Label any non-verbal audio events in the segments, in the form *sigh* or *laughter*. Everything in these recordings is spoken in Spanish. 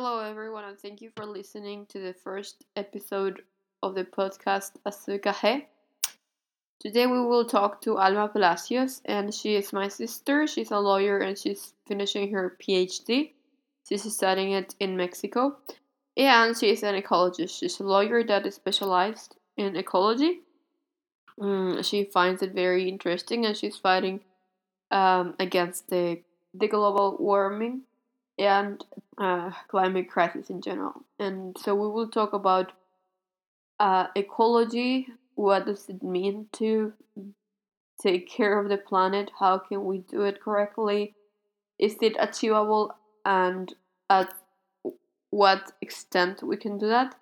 Hello, everyone, and thank you for listening to the first episode of the podcast Azucaje. Today we will talk to Alma Palacios, and she is my sister. She's a lawyer and she's finishing her PhD. She's studying it in Mexico, and she is an ecologist. She's a lawyer that is specialized in ecology. Mm, she finds it very interesting, and she's fighting um, against the the global warming and uh, climate crisis in general. And so we will talk about uh, ecology. What does it mean to take care of the planet? How can we do it correctly? Is it achievable? And at what extent we can do that?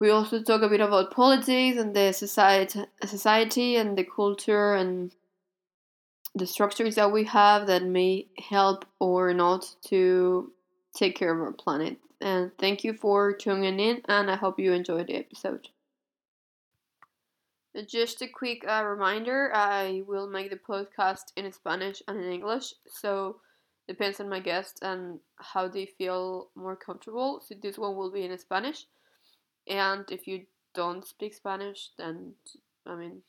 We also talk a bit about politics and the society, society and the culture and the structures that we have that may help or not to take care of our planet. And thank you for tuning in, and I hope you enjoyed the episode. Just a quick uh, reminder I will make the podcast in Spanish and in English, so depends on my guest and how they feel more comfortable. So this one will be in Spanish, and if you don't speak Spanish, then I mean,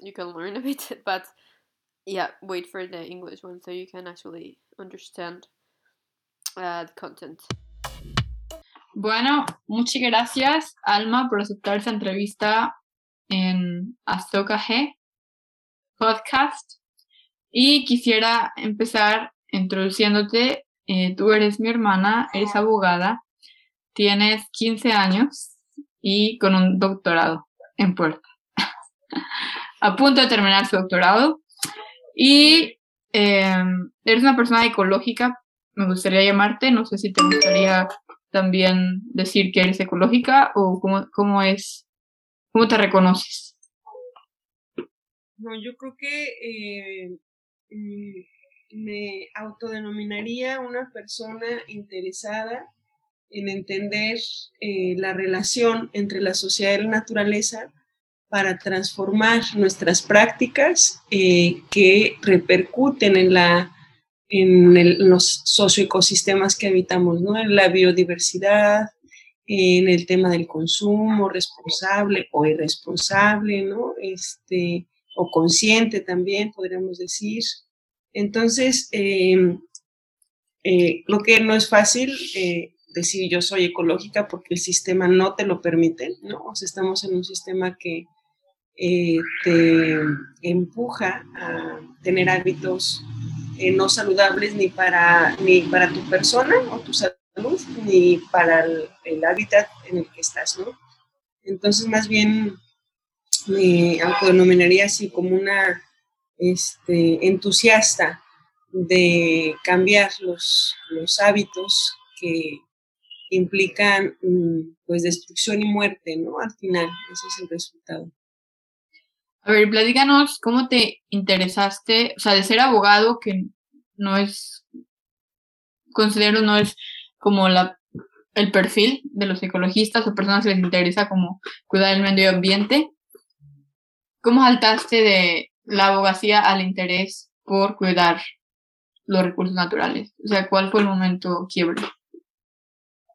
you can learn a bit, *laughs* but yeah, wait for the English one so you can actually understand uh, the content. Bueno, muchas gracias, Alma, por aceptar esta entrevista en Azoka G podcast. Y quisiera empezar introduciéndote. Eh, tú eres mi hermana, eres abogada, tienes 15 años y con un doctorado en puerta. *laughs* A punto de terminar su doctorado. Y em, eres una persona ecológica, me gustaría llamarte, no sé si te gustaría también decir que eres ecológica o cómo, cómo es, cómo te reconoces. No, yo creo que eh, mm, me autodenominaría una persona interesada en entender eh, la relación entre la sociedad y la naturaleza para transformar nuestras prácticas eh, que repercuten en, la, en los socioecosistemas que habitamos, ¿no? en la biodiversidad, en el tema del consumo responsable o irresponsable, ¿no? este, o consciente también, podríamos decir. Entonces, em, eh, lo que no es fácil eh, decir yo soy ecológica porque el sistema no te lo permite, ¿no? O sea, estamos en un sistema que eh, te empuja a tener hábitos eh, no saludables ni para, ni para tu persona o tu salud, ni para el, hábitat en el que estás, ¿no? Entonces, más bien me autodenominaría así como una este, entusiasta de cambiar los, los hábitos que implican mm, pues destrucción y muerte, ¿no? Al final, ese es el resultado. A ver, platícanos cómo te interesaste, o sea, de ser abogado, que no es, considero no es como la, el perfil de los ecologistas o personas que les interesa como cuidar el medio ambiente. ¿Cómo saltaste de la abogacía al interés por cuidar los recursos naturales? O sea, ¿cuál fue el momento quiebre?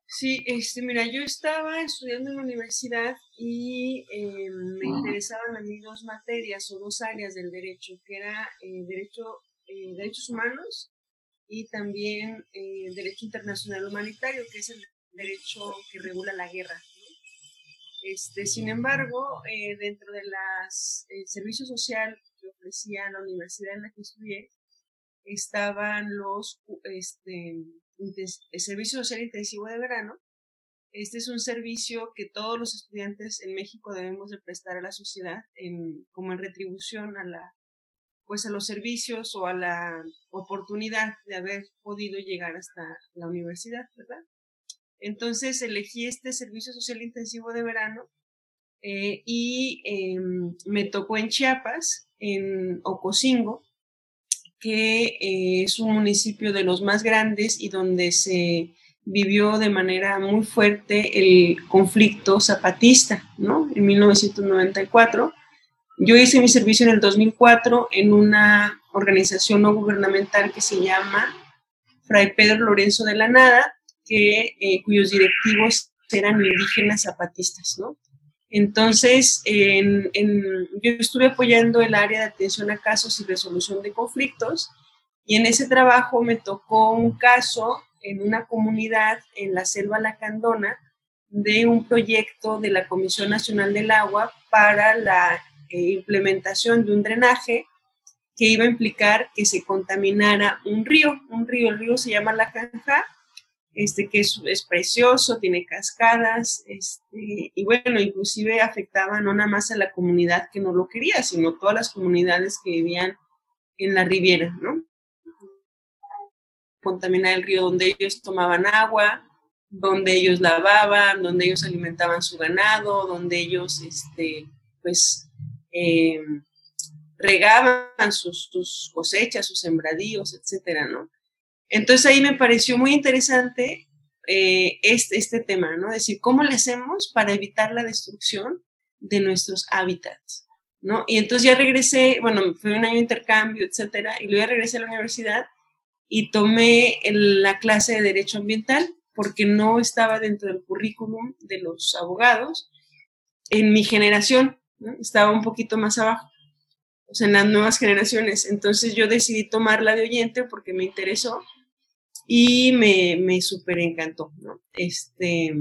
Sí, este, mira, yo estaba estudiando en la universidad y eh, me interesaban a mí dos materias o dos áreas del derecho, que era eh, derecho, eh, derechos humanos y también derecho internacional humanitario, que es el derecho que regula la guerra. Este, sin embargo, dentro de las el servicio social que ofrecía la universidad en la que estudié, estaban los este, el servicio social intensivo de verano. Este es un servicio que todos los estudiantes en México debemos de prestar a la sociedad en, como en retribución a la pues a los servicios o a la oportunidad de haber podido llegar hasta la universidad, ¿verdad? Entonces elegí este servicio social intensivo de verano eh, y em, me tocó en Chiapas, en Ocosingo, que eh, es un municipio de los más grandes y donde se vivió de manera muy fuerte el conflicto zapatista, ¿no? En 1994. Yo hice mi servicio en el 2004 en una organización no gubernamental que se llama Fray Pedro Lorenzo de la Nada, que, eh, cuyos directivos eran indígenas zapatistas, ¿no? Entonces, en, yo estuve apoyando el área de atención a casos y resolución de conflictos y en ese trabajo me tocó un caso en una comunidad en la selva lacandona de un proyecto de la Comisión Nacional del Agua para la eh, implementación de un drenaje que iba a implicar que se contaminara un río. Un río, el río se llama La Canja, este, que es, es precioso, tiene cascadas, este, y bueno, inclusive afectaba no nada más a la comunidad que no lo quería, sino todas las comunidades que vivían en la riviera, ¿no? Contaminar el río donde ellos tomaban agua, donde ellos lavaban, donde ellos alimentaban su ganado, donde ellos, este, pues, eh, regaban sus, cosechas, sus sembradíos, etcétera, ¿no? Entonces ahí me pareció muy interesante eh, este, este tema, ¿no? Es decir, ¿cómo le hacemos para evitar la destrucción de nuestros hábitats? ¿no? Y entonces ya regresé, bueno, fue un año de intercambio, etcétera, y luego regresé a la universidad y tomé la clase de Derecho Ambiental porque no estaba dentro del currículum de los abogados en mi generación, ¿no? estaba un poquito más abajo o sea, en las nuevas generaciones. Entonces yo decidí tomarla de oyente porque me interesó y me, me súper encantó. Este,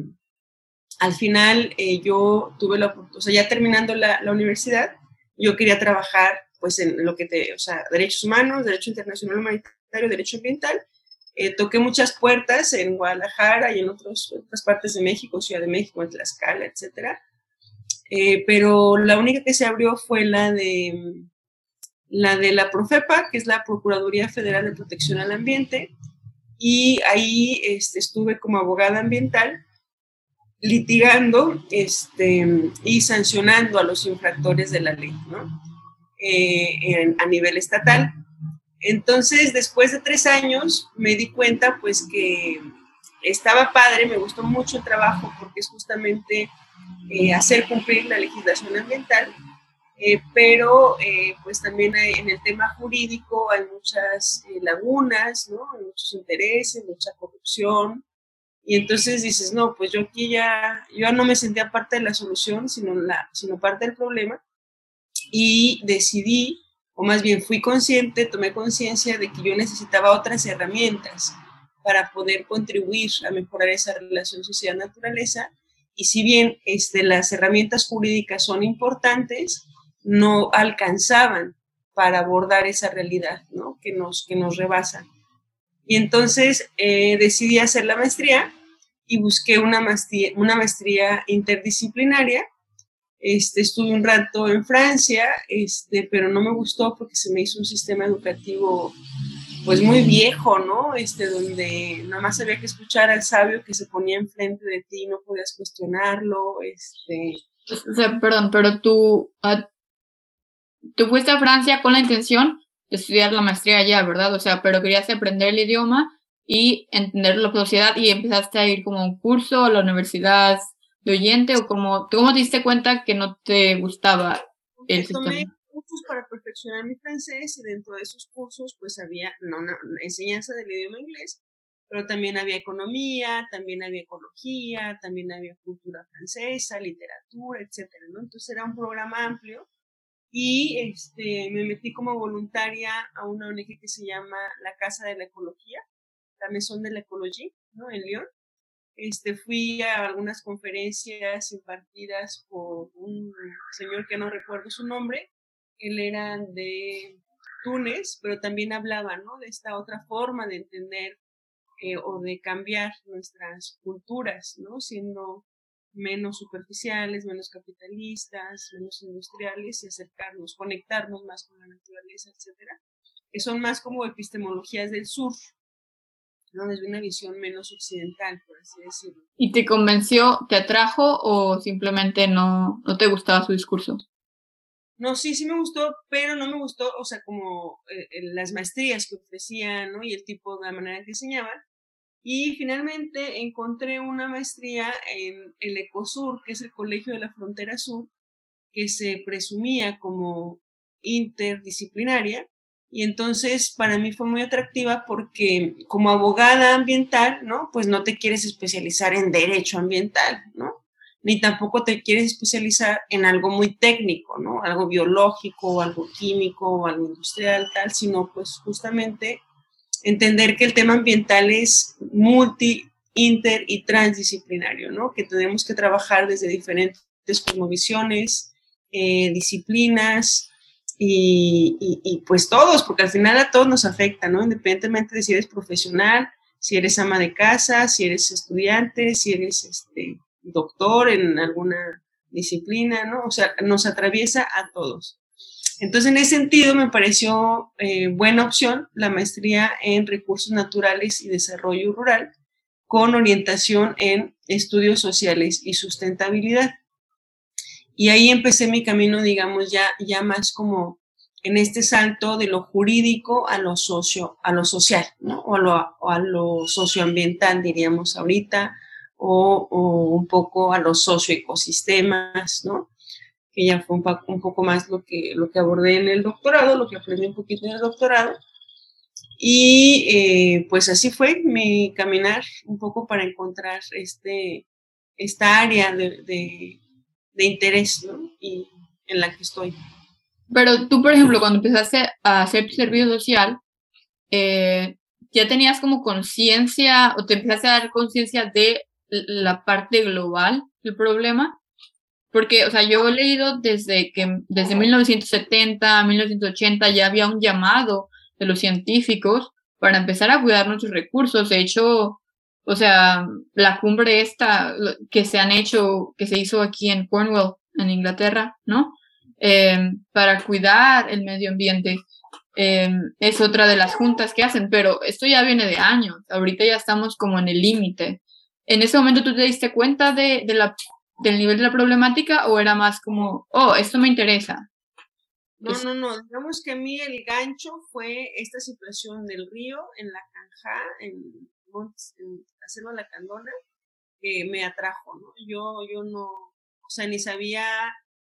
al final eh, yo tuve la oportunidad, o sea, ya terminando la, la, universidad, yo quería trabajar pues en lo que te, o sea, derechos humanos, derecho internacional humanitario, derecho ambiental. Eh, toqué muchas puertas en Guadalajara y en otros, otras partes de México, Ciudad de México, en Tlaxcala, etcétera. Eh, pero la única que se abrió fue la de la de la Profepa, que es la Procuraduría Federal de Protección al Ambiente, y ahí este, estuve como abogada ambiental litigando este, y sancionando a los infractores de la ley, ¿no? Eh, a nivel estatal. Entonces, después de tres años, me di cuenta pues que estaba padre, me gustó mucho el trabajo porque es justamente eh, hacer cumplir la legislación ambiental, eh, pero eh, pues también en el tema jurídico hay muchas eh, lagunas, ¿no? Hay muchos intereses, mucha corrupción. Y entonces dices, no, pues yo aquí ya, yo no me sentía parte de la solución, sino, la, sino parte del problema. Y decidí, o más bien fui consciente, tomé conciencia de que yo necesitaba otras herramientas para poder contribuir a mejorar esa relación sociedad-naturaleza. Y si bien este, las herramientas jurídicas son importantes, no alcanzaban para abordar esa realidad ¿no? que, nos, que nos rebasa. Y entonces eh, decidí hacer la maestría y busqué una maestría, una maestría interdisciplinaria. Este, estuve un rato en Francia, este, pero no me gustó porque se me hizo un sistema educativo pues muy viejo, ¿no? Este, donde nada más había que escuchar al sabio que se ponía enfrente de ti, no podías cuestionarlo, este... O sea, perdón, pero tú, tú fuiste a Francia con la intención de estudiar la maestría allá, ¿verdad? O sea, pero querías aprender el idioma y entender la sociedad y empezaste a ir como a un curso a la universidad de oyente o como, ¿cómo te diste cuenta que no te gustaba el sistema? Tomé cursos para perfeccionar mi francés y dentro de esos cursos pues había no, enseñanza del idioma inglés, pero también había economía, también había ecología, también había cultura francesa, literatura, etcétera, ¿no? Entonces era un programa amplio y este, me metí como voluntaria a una ONG que se llama la Casa de la Ecología, la Maison de la Ecología, ¿no? En Lyon. Este, fui a algunas conferencias impartidas por un señor que no recuerdo su nombre. Él era de Túnez, pero también hablaba, ¿no? De esta otra forma de entender eh, o de cambiar nuestras culturas, ¿no? Siendo menos superficiales, menos capitalistas, menos industriales y acercarnos, conectarnos más con la naturaleza, etcétera, que son más como epistemologías del sur, ¿no? desde una visión menos occidental, por así decirlo. ¿Y te convenció, te atrajo o simplemente no, no te gustaba su discurso? No, sí, sí me gustó, pero no me gustó, o sea, como eh, las maestrías que ofrecían, ¿no? Y el tipo de manera que enseñaban, y finalmente encontré una maestría en el ECOSUR, que es el Colegio de la Frontera Sur, que se presumía como interdisciplinaria Y entonces para mí fue muy atractiva porque como abogada ambiental, ¿no? Pues no te quieres especializar en derecho ambiental, ¿no? Ni tampoco te quieres especializar en algo muy técnico, ¿no? Algo biológico, algo químico, algo industrial, tal, sino pues justamente entender que el tema ambiental es multi, inter y transdisciplinario, ¿no? Que tenemos que trabajar desde diferentes cosmovisiones, eh, disciplinas y, pues todos, porque al final a todos nos afecta, ¿no? Independientemente de si eres profesional, si eres ama de casa, si eres estudiante, si eres este, doctor en alguna disciplina, ¿no? O sea, nos atraviesa a todos. Entonces, en ese sentido, me pareció eh, buena opción la maestría en recursos naturales y desarrollo rural con orientación en estudios sociales y sustentabilidad. Y ahí empecé mi camino, digamos, ya, ya más como en este salto de lo jurídico a lo socio, a lo social, ¿no? O a lo, socioambiental, diríamos ahorita, o, o, un poco a los socioecosistemas, ¿no? Que ya fue un, poco más lo que, lo que abordé en el doctorado, lo que aprendí un poquito en el doctorado. Y eh, pues así fue mi caminar un poco para encontrar este, esta área de, de, interés y en la que estoy. Pero tú, por ejemplo, cuando empezaste a hacer tu servicio social, eh, ¿ya tenías como conciencia o te empezaste a dar conciencia de la parte global del problema? Porque, o sea, yo he leído desde que desde 1970, 1980 ya había un llamado de los científicos para empezar a cuidar nuestros recursos. De hecho, o sea, la cumbre esta que se han hecho, que se hizo aquí en Cornwall, en Inglaterra, ¿no? Em, para cuidar el medio ambiente. Em, es otra de las juntas que hacen, pero esto ya viene de años. Ahorita ya estamos como en el límite. ¿En ese momento tú te diste cuenta de, de la, del nivel de la problemática o era más como, oh, esto me interesa? No, no, no, digamos que a mí el gancho fue esta situación del río en la canja, en, en la selva la Candona, que me atrajo, ¿no? Yo, yo no, o sea, ni sabía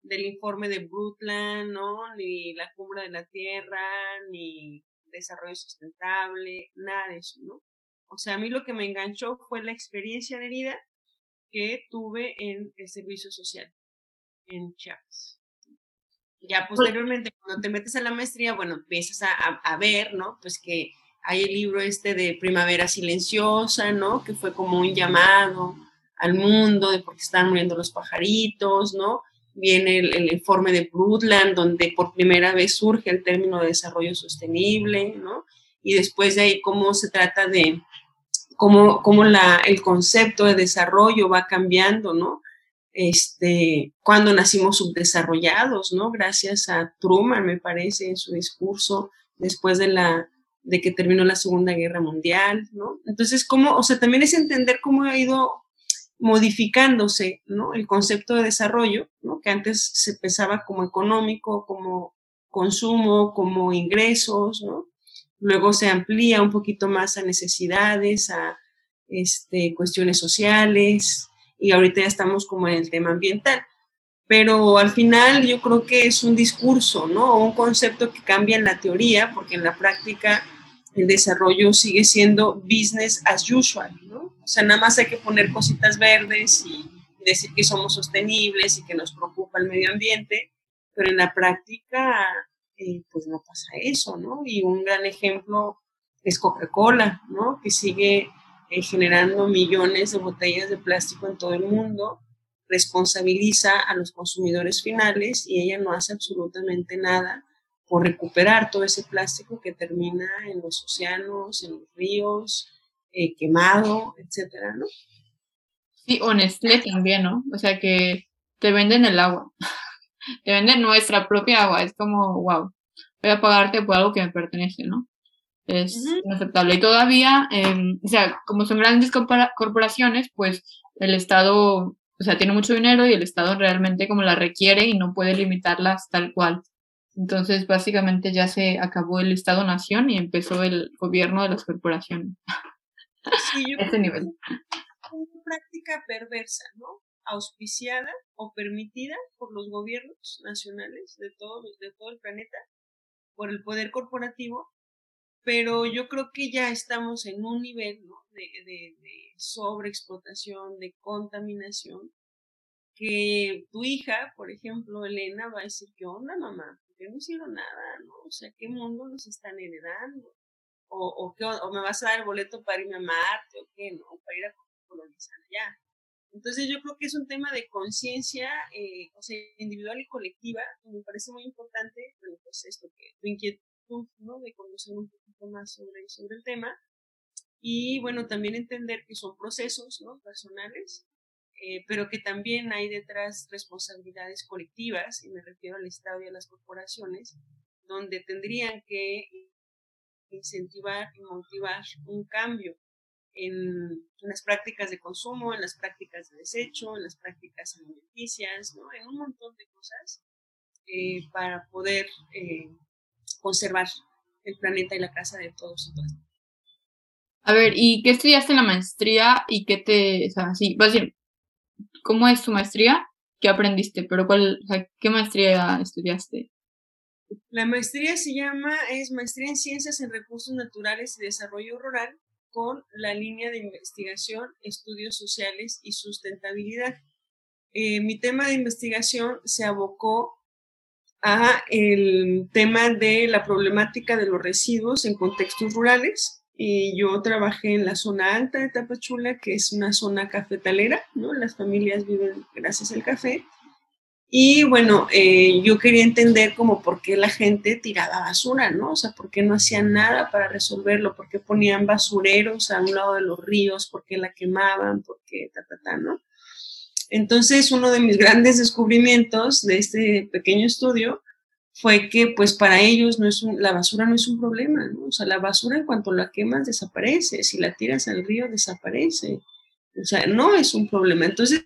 del informe de Brundtland, ¿no? Ni la cumbre de la Tierra, ni desarrollo sustentable, nada de eso, ¿no? O sea, a mí lo que me enganchó fue la experiencia de vida que tuve en el servicio social en Chiapas. Ya posteriormente, cuando te metes a la maestría, bueno, empiezas a, a, ver, ¿no? Pues que hay el libro este de Primavera Silenciosa, ¿no? Que fue como un llamado al mundo de por qué están muriendo los pajaritos, ¿no? Viene el, el, informe de Brundtland, donde por primera vez surge el término de desarrollo sostenible, ¿no? Y después de ahí cómo se trata de, cómo, cómo la, el concepto de desarrollo va cambiando, ¿no? este, cuando nacimos subdesarrollados, ¿no? Gracias a Truman, me parece, en su discurso después de la de que terminó la Segunda Guerra Mundial, ¿no? Entonces, cómo, o sea, también es entender cómo ha ido modificándose, ¿no? El concepto de desarrollo, ¿no? Que antes se pensaba como económico, como consumo, como ingresos, ¿no? Luego se amplía un poquito más a necesidades, a este, cuestiones sociales, y ahorita ya estamos como en el tema ambiental. Pero al final yo creo que es un discurso, ¿no? Un concepto que cambia en la teoría, porque en la práctica el desarrollo sigue siendo business as usual, ¿no? O sea, nada más hay que poner cositas verdes y decir que somos sostenibles y que nos preocupa el medio ambiente, pero en la práctica, eh, pues no pasa eso, ¿no? Y un gran ejemplo es Coca-Cola, ¿no? Que sigue eh, generando millones de botellas de plástico en todo el mundo, responsabiliza a los consumidores finales y ella no hace absolutamente nada por recuperar todo ese plástico que termina en los océanos, en los ríos, eh, quemado, etcétera, ¿no? Sí, o también, ¿no? O sea que te venden el agua, te venden nuestra propia agua, es como, wow, voy a pagarte por algo que me pertenece, ¿no? es inaceptable. Y todavía, eh, o sea, como son grandes corporaciones, pues el Estado, o sea, tiene mucho dinero y el Estado realmente como la requiere y no puede limitarlas tal cual. Entonces, básicamente ya se acabó el Estado-Nación y empezó el gobierno de las corporaciones. Sí, yo *laughs* Ese nivel. Una práctica perversa, ¿no? Auspiciada o permitida por los gobiernos nacionales de todo, de todo el planeta por el poder corporativo, pero yo creo que ya estamos en un nivel de, de, de sobreexplotación, de contaminación, que tu hija, por ejemplo, Elena, va a decir, ¿qué onda, mamá? ¿Por qué no hicieron nada? ¿no? O sea, ¿qué mundo nos están heredando? O, o, ¿qué, o me vas a dar el boleto para irme a Marte, o qué, ¿no? Para ir a colonizar allá. Entonces yo creo que es un tema de conciencia, eh, o sea, individual y colectiva, que me parece muy importante, bueno, pues esto, que tu inquietud, ¿no? De conocer un poquito más sobre, sobre el tema. Y bueno, también entender que son procesos, ¿no? Personales, eh, pero que también hay detrás responsabilidades colectivas, y me refiero al Estado y a las corporaciones, donde tendrían que incentivar y motivar un cambio en, las prácticas de consumo, en las prácticas de desecho, en las prácticas alimenticias, ¿no? en un montón de cosas eh, para poder eh, conservar el planeta y la casa de todos y todas. A ver, ¿y qué estudiaste en la maestría y qué te, o sea, sí, vas a decir, ¿cómo es tu maestría? ¿Qué aprendiste? Pero cuál, o sea, ¿qué maestría estudiaste? La maestría se llama, es Maestría en Ciencias en Recursos Naturales y Desarrollo Rural con la línea de investigación, estudios sociales y sustentabilidad. Eh, mi tema de investigación se abocó a el tema de la problemática de los residuos en contextos rurales. Y yo trabajé en la zona alta de Tapachula, que es una zona cafetalera, ¿no? Las familias viven gracias al café. Y bueno, eh, yo quería entender como por qué la gente tiraba basura, ¿no? O sea, por qué no hacían nada para resolverlo, por qué ponían basureros a un lado de los ríos, por qué la quemaban, por qué ta, ta, ta, ¿no? Entonces, uno de mis *laughs* grandes descubrimientos de este pequeño estudio fue que, pues, para ellos no es la basura no es un problema, ¿no? O sea, la basura en cuanto la quemas desaparece, si la tiras al río desaparece, o sea, no es un problema. Entonces,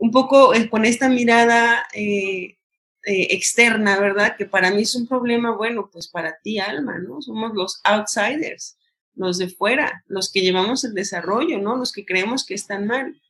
un poco eh, con esta mirada eh, eh, externa, ¿verdad? Que para mí es un problema, bueno, pues para ti, Alma, ¿no? Somos los outsiders, los de fuera, los que llevamos el desarrollo, ¿no? Los que creemos que están mal.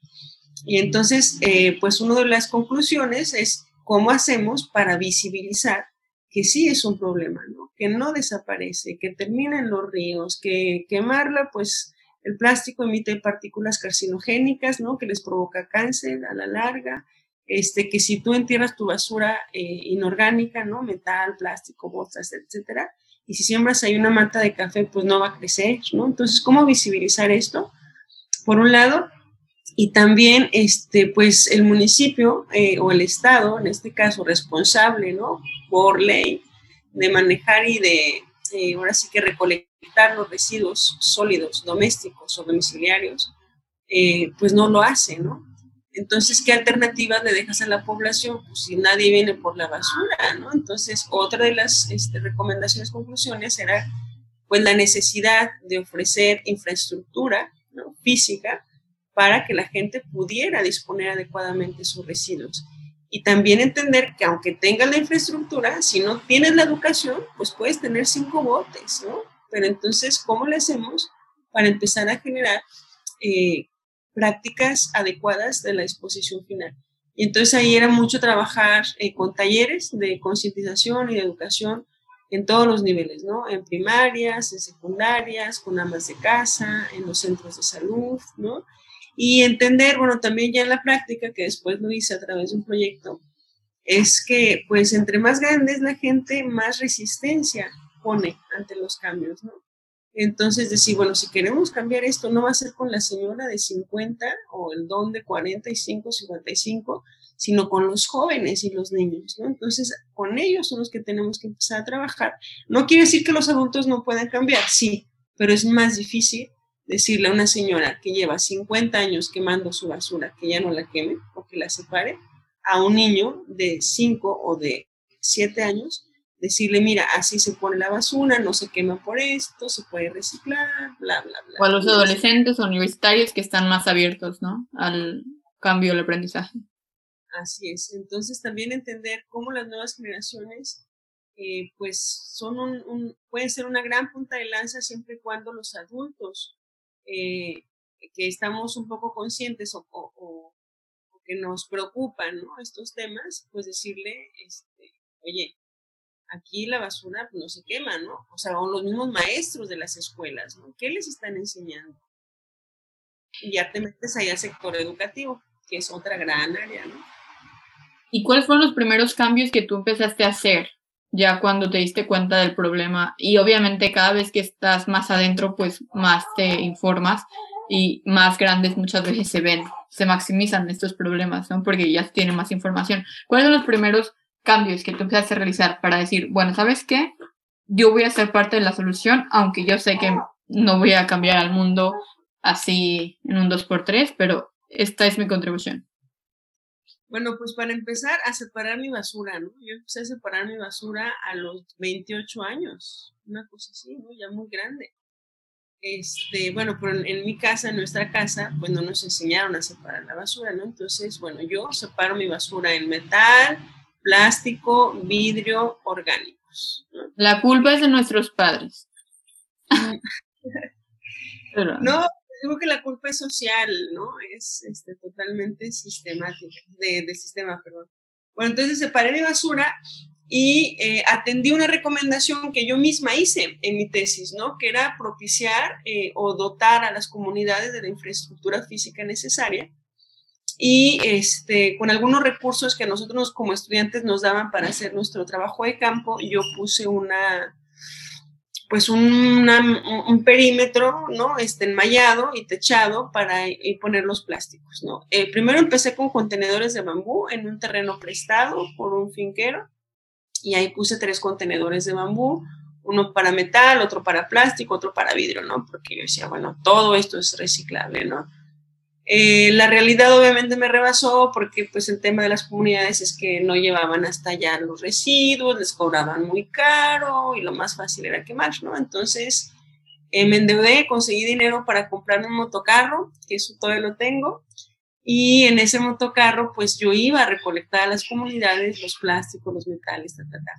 Y entonces, pues una de las conclusiones es cómo hacemos para visibilizar que sí es un problema, ¿no? Que no desaparece, que termina en los ríos, que quemarla, pues el plástico emite partículas carcinogénicas, ¿no? Que les provoca cáncer a la larga. Este, que si tú entierras tu basura eh, inorgánica, ¿no? Metal, plástico, botas, etcétera, y si siembras ahí una mata de café, pues no va a crecer, ¿no? Entonces, ¿cómo visibilizar esto? Por un lado, y también, este, pues, el municipio eh, o el Estado, en este caso, responsable, ¿no? Por ley, de manejar y de, eh, ahora sí que recolectar los residuos sólidos domésticos o domiciliarios, eh, pues no lo hace, ¿no? Entonces, ¿qué alternativas le dejas a la población? Pues si nadie viene por la basura, ¿no? Entonces, otra de las este, recomendaciones, conclusiones era pues la necesidad de ofrecer infraestructura ¿no? física para que la gente pudiera disponer adecuadamente sus residuos. Y también entender que aunque tengas la infraestructura, si no tienes la educación, pues puedes tener cinco botes, ¿no? Pero entonces, ¿cómo le hacemos para empezar a generar eh, prácticas adecuadas de la exposición final? Y entonces ahí era mucho trabajar eh, con talleres de concientización y de educación en todos los niveles, ¿no? En primarias, en secundarias, con amas de casa, en los centros de salud, ¿no? Y entender, bueno, también ya en la práctica, que después lo hice a través de un proyecto, es que pues entre más grande es la gente, más resistencia pone ante los cambios, ¿no? Entonces decir, bueno, si queremos cambiar esto, no va a ser con la señora de 50 o el don de 45, 55, sino con los jóvenes y los niños, ¿no? Entonces, con ellos son los que tenemos que empezar a trabajar. No quiere decir que los adultos no puedan cambiar, sí, pero es más difícil decirle a una señora que lleva 50 años quemando su basura que ya no la queme o que la separe, a un niño de 5 o de 7 años decirle, mira, así se pone la basura, no se quema por esto, se puede reciclar, bla, bla, bla. O a los adolescentes o universitarios que están más abiertos, ¿no? Al cambio del aprendizaje. Así es. Entonces también entender cómo las nuevas generaciones, eh, pues son un, pueden ser una gran punta de lanza siempre y cuando los adultos eh, que estamos un poco conscientes o, o, que nos preocupan ¿no? estos temas, pues decirle, este, oye, aquí la basura pues, no se quema, ¿no? O sea, los mismos maestros de las escuelas, ¿no? ¿Qué les están enseñando? Y ya te metes ahí al sector educativo, que es otra gran área, ¿no? ¿Y cuáles fueron los primeros cambios que tú empezaste a hacer ya cuando te diste cuenta del problema? Y obviamente cada vez que estás más adentro, pues más te informas y más grandes muchas veces se ven, se maximizan estos problemas, ¿no? Porque ya tienen más información. ¿Cuáles son los primeros cambios que tú empezaste a realizar para decir, bueno, ¿sabes qué? Yo voy a ser parte de la solución, aunque yo sé que no voy a cambiar al mundo así en un 2x3, pero esta es mi contribución. Bueno, pues para empezar a separar mi basura, ¿no? Yo empecé a separar mi basura a los 28 años, una cosa así, ¿no? Ya muy grande. Este, bueno, pero en, mi casa, en nuestra casa, pues no nos enseñaron a separar la basura, ¿no? Entonces, bueno, yo separo mi basura en metal, plástico, vidrio, orgánicos. La culpa es de nuestros padres. *laughs* No, digo que la culpa es social, ¿no? Es este, totalmente sistemática, de, de sistema, perdón. Bueno, entonces separé mi basura y eh, atendí una recomendación que yo misma hice en mi tesis, ¿no? Que era propiciar eh, o dotar a las comunidades de la infraestructura física necesaria y este, con algunos recursos que nosotros como estudiantes nos daban para hacer nuestro trabajo de campo, yo puse una, pues un perímetro, ¿no? Este, enmayado y techado para y poner los plásticos, ¿no? Eh, primero empecé con contenedores de bambú en un terreno prestado por un finquero y ahí puse tres contenedores de bambú, uno para metal, otro para plástico, otro para vidrio, ¿no? Porque yo decía, bueno, todo esto es reciclable, ¿no? Eh, la realidad obviamente me rebasó porque pues el tema de las comunidades es que no llevaban hasta allá los residuos, les cobraban muy caro y lo más fácil era quemar, ¿no? Entonces eh, me endeudé, conseguí dinero para comprar un motocarro, que eso todavía lo tengo, y en ese motocarro pues yo iba a recolectar a las comunidades los plásticos, los metales, ta, ta, ta.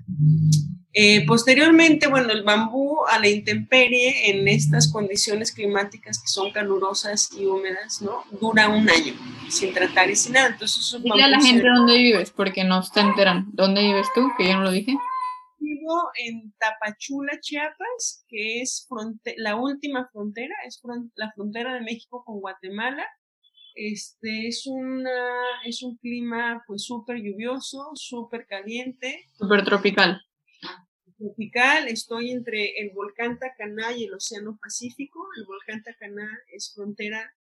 Eh, posteriormente, bueno, el bambú a la intemperie en estas condiciones climáticas que son calurosas y húmedas, ¿no? Dura un año sin tratar y sin nada. Entonces, Dile a la gente dónde vives, porque no se enteran. ¿Dónde vives tú? Que yo no lo dije. Vivo en Tapachula, Chiapas, que es la última frontera, es la frontera de México con Guatemala. Este es una, es un clima pues súper lluvioso, súper caliente. Súper tropical tropical, estoy entre el volcán Tacaná y el Océano Pacífico. El volcán Tacaná es frontera,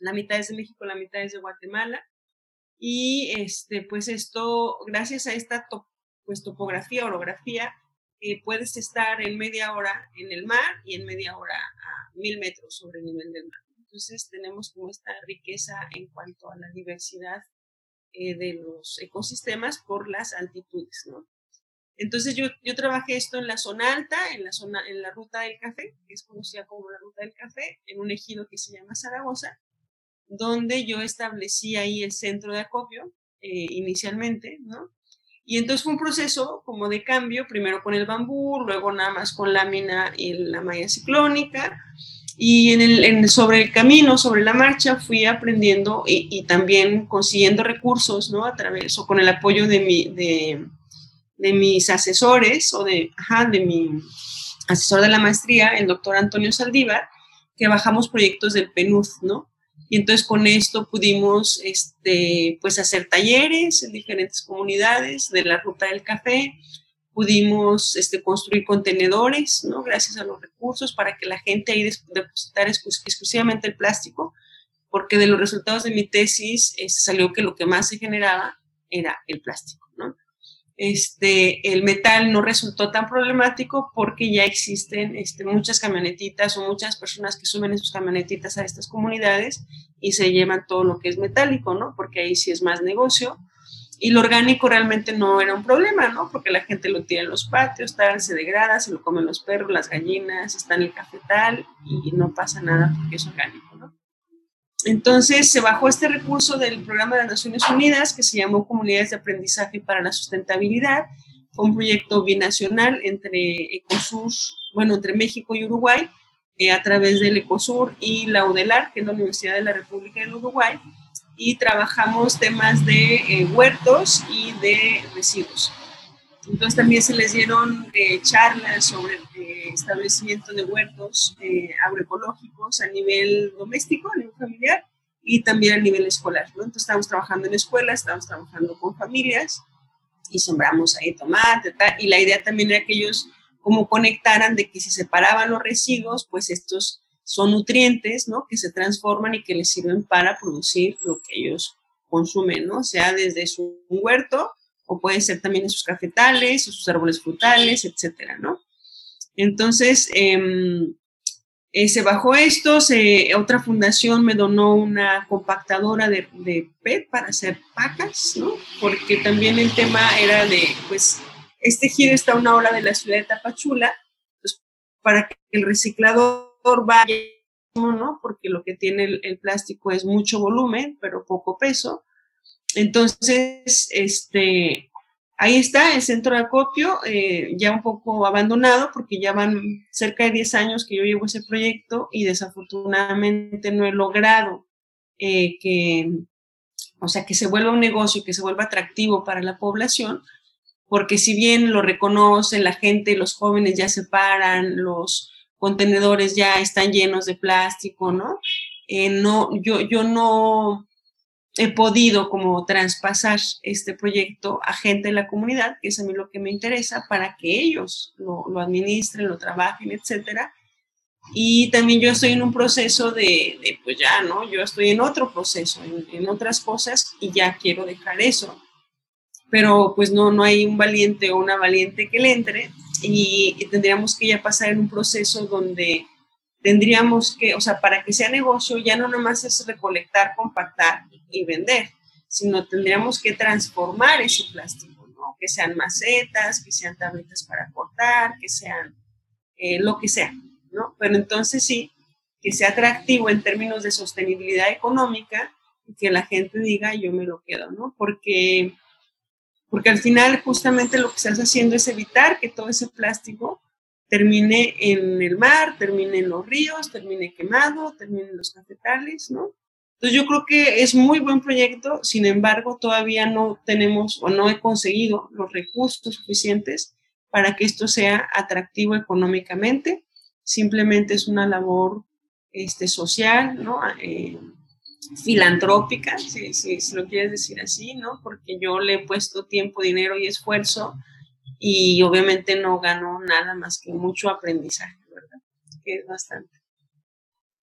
la mitad es de México, la mitad es de Guatemala. Y este, pues esto, gracias a esta pues, topografía, orografía, eh, puedes estar en media hora en el mar y en media hora a mil metros sobre el nivel del mar. Entonces tenemos como esta riqueza en cuanto a la diversidad eh, de los ecosistemas por las altitudes, ¿no? Entonces yo, yo trabajé esto en la zona alta, en la zona, en la ruta del café, que es conocida como la ruta del café, en un ejido que se llama Zaragoza, donde yo establecí ahí el centro de acopio eh, inicialmente, ¿no? Y entonces fue un proceso como de cambio, primero con el bambú, luego nada más con lámina y la malla ciclónica, y en el, sobre el camino, sobre la marcha, fui aprendiendo y, y, también consiguiendo recursos, ¿no? A través o con el apoyo de mi, de, de mis asesores o de, de mi asesor de la maestría, el doctor Antonio Saldívar, que bajamos proyectos del PNUD, ¿no? Y entonces con esto pudimos, este, pues hacer talleres en diferentes comunidades de la ruta del café, pudimos este, construir contenedores, ¿no? Gracias a los recursos para que la gente ahí depositara exclusivamente el plástico, porque de los resultados de mi tesis eh, salió que lo que más se generaba era el plástico este, el metal no resultó tan problemático porque ya existen este, muchas camionetitas o muchas personas que suben en sus camionetitas a estas comunidades y se llevan todo lo que es metálico, ¿no? Porque ahí sí es más negocio. Y lo orgánico realmente no era un problema, ¿no? Porque la gente lo tira en los patios, tal, se degrada, se lo comen los perros, las gallinas, está en el cafetal y no pasa nada porque es orgánico, ¿no? Entonces se bajó este recurso del programa de las Naciones Unidas que se llamó Comunidades de Aprendizaje para la Sustentabilidad. Fue un proyecto binacional entre Ecosur, bueno, entre México y Uruguay, eh, a través del Ecosur y la UDELAR, que es la Universidad de la República del Uruguay, y trabajamos temas de eh, huertos y de residuos. Entonces también se les dieron eh, charlas sobre eh, establecimiento de huertos eh, agroecológicos a nivel doméstico, a nivel familiar y también a nivel escolar. ¿no? Entonces estamos trabajando en escuelas, estamos trabajando con familias y sembramos ahí tomate y la idea también era que ellos como conectaran de que si separaban los residuos, pues estos son nutrientes, ¿no? Que se transforman y que les sirven para producir lo que ellos consumen, ¿no? Sea desde su huerto o puede ser también en sus cafetales, o sus árboles frutales, etcétera, ¿no? Entonces, em, eh, se bajó esto, se, otra fundación me donó una compactadora de, de, PET para hacer pacas, ¿no? Porque también el tema era de, pues, este giro está a una hora de la ciudad de Tapachula, pues, para que el reciclador vaya, ¿no? Porque lo que tiene el, plástico es mucho volumen, pero poco peso. Entonces, este, ahí está el centro de acopio, eh, ya un poco abandonado porque ya van cerca de 10 años que yo llevo ese proyecto y desafortunadamente no he logrado eh, que, o sea, que se vuelva un negocio, que se vuelva atractivo para la población, porque si bien lo reconocen la gente, los jóvenes ya se paran, los contenedores ya están llenos de plástico, ¿no? Eh, no, yo, yo no, he podido como traspasar este proyecto a gente de la comunidad, que es a mí lo que me interesa, para que ellos lo, lo administren, lo trabajen, etcétera. Y también yo estoy en un proceso de, de pues ya, ¿no? Yo estoy en otro proceso, en, en, otras cosas y ya quiero dejar eso. Pero pues no, no hay un valiente o una valiente que le entre y, tendríamos que ya pasar en un proceso donde tendríamos que, o sea, para que sea negocio ya no nomás es recolectar, compactar y vender, sino tendríamos que transformar ese plástico, ¿no? Que sean macetas, que sean tabletas para cortar, que sean eh, lo que sea, ¿no? Pero entonces sí, que sea atractivo en términos de sostenibilidad económica y que la gente diga yo me lo quedo, ¿no? Porque, porque al final justamente lo que estás haciendo es evitar que todo ese plástico termine en el mar, termine en los ríos, termine quemado, termine en los cafetales, ¿no? Entonces yo creo que es muy buen proyecto, sin embargo todavía no tenemos o no he conseguido los recursos suficientes para que esto sea atractivo económicamente. Simplemente es una labor este, social, ¿no? Eh, filantrópica, si, si, si, lo quieres decir así, ¿no? Porque yo le he puesto tiempo, dinero y esfuerzo y obviamente no gano nada más que mucho aprendizaje, ¿verdad? Que es bastante.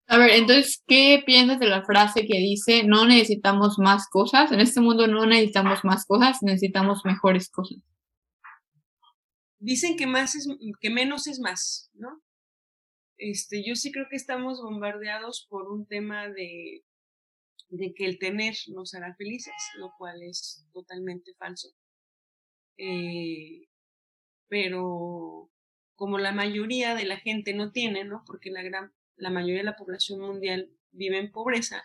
A ver, entonces, ¿qué piensas de la frase que dice, no necesitamos más cosas? En este mundo no necesitamos más cosas, necesitamos mejores cosas. Dicen que, más es, que menos es más, ¿no? Este, yo sí creo que estamos bombardeados por un tema de, de que el tener nos hará felices, lo cual es totalmente falso. Eh, pero como la mayoría de la gente no tiene, ¿no? Porque la gran, la mayoría de la población mundial vive en pobreza,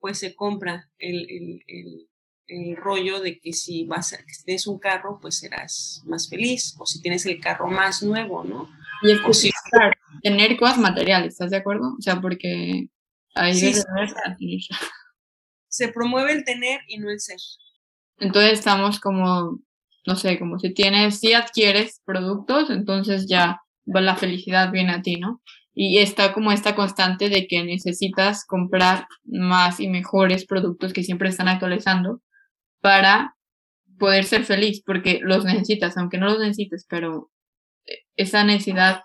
pues se compra el, el, el, el rollo de que si vas a, si tienes un carro, pues serás más feliz, o si tienes el carro más nuevo, ¿no? Y es si, tener cosas materiales, ¿estás de acuerdo? O sea, porque ahí sí, se, se promueve el tener y no el ser. Entonces estamos como no sé, como si tienes, si adquieres productos, entonces ya la felicidad viene a ti, ¿no? Y está como esta constante de que necesitas comprar más y mejores productos que siempre están actualizando para poder ser feliz, porque los necesitas, aunque no los necesites, pero esa necesidad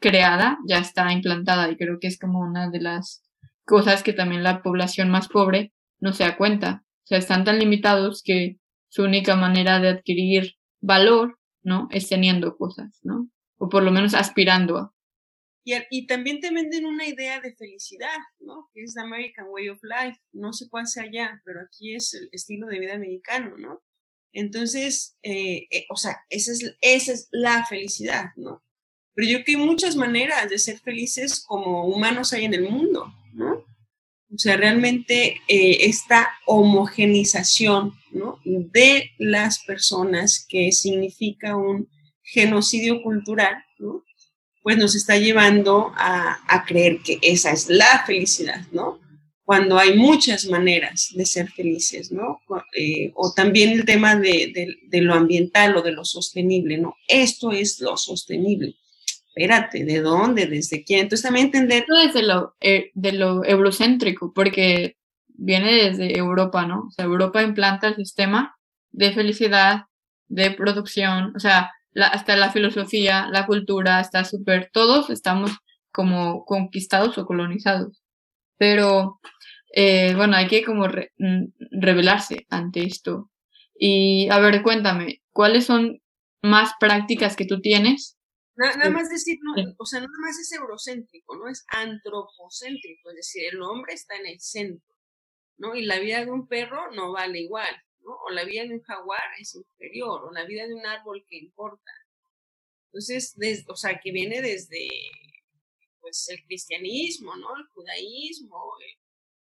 creada ya está implantada y creo que es como una de las cosas que también la población más pobre no se da cuenta. O sea, están tan limitados que su única manera de adquirir valor, ¿no? Es teniendo cosas, ¿no? O por lo menos aspirando a. Y, y también te venden una idea de felicidad, ¿no? Que es the American Way of Life. No sé cuál sea allá, pero aquí es el estilo de vida americano, ¿no? Entonces, eh, eh, o sea, esa es, esa es la felicidad, ¿no? Pero yo creo que hay muchas maneras de ser felices como humanos hay en el mundo, ¿no? O sea, realmente eh, esta homogenización ¿no? de las personas que significa un genocidio cultural, ¿no? pues nos está llevando a, a, creer que esa es la felicidad, ¿no? cuando hay muchas maneras de ser felices, ¿no? Eh, o también el tema de, de, lo ambiental o de lo sostenible, ¿no? Esto es lo sostenible. Espérate, ¿de dónde? ¿Desde quién? Entonces también entender... Desde lo, eh, de lo eurocéntrico, porque viene desde Europa, ¿no? O sea, Europa implanta el sistema de felicidad, de producción, o sea, hasta la filosofía, la cultura, está súper, todos estamos como conquistados o colonizados. Pero, eh, bueno, hay que como mm, revelarse ante esto. Y, a ver, cuéntame, ¿cuáles son más prácticas que tú tienes? Nada, más decir, no, o sea, nada más es eurocéntrico, no es antropocéntrico, es decir, el hombre está en el centro, ¿no? Y la vida de un perro no vale igual, ¿no? O la vida de un jaguar es inferior, o la vida de un árbol que importa. Entonces, o sea, que viene desde pues el cristianismo, ¿no? El judaísmo, eh,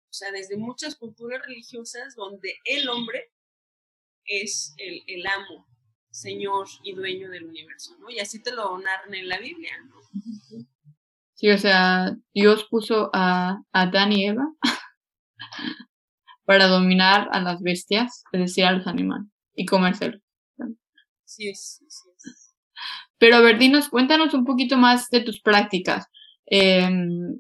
o sea, desde muchas culturas religiosas donde el hombre es el, el, amo, señor y dueño del universo, ¿no? Y así te lo narran en la Biblia, ¿no? Sí, o sea, Dios puso a Adán y Eva *laughs* para dominar a las bestias, es decir, a los animales, y comérselos. Sí, es, sí, es. Pero a ver, dinos, cuéntanos un poquito más de tus prácticas. Em,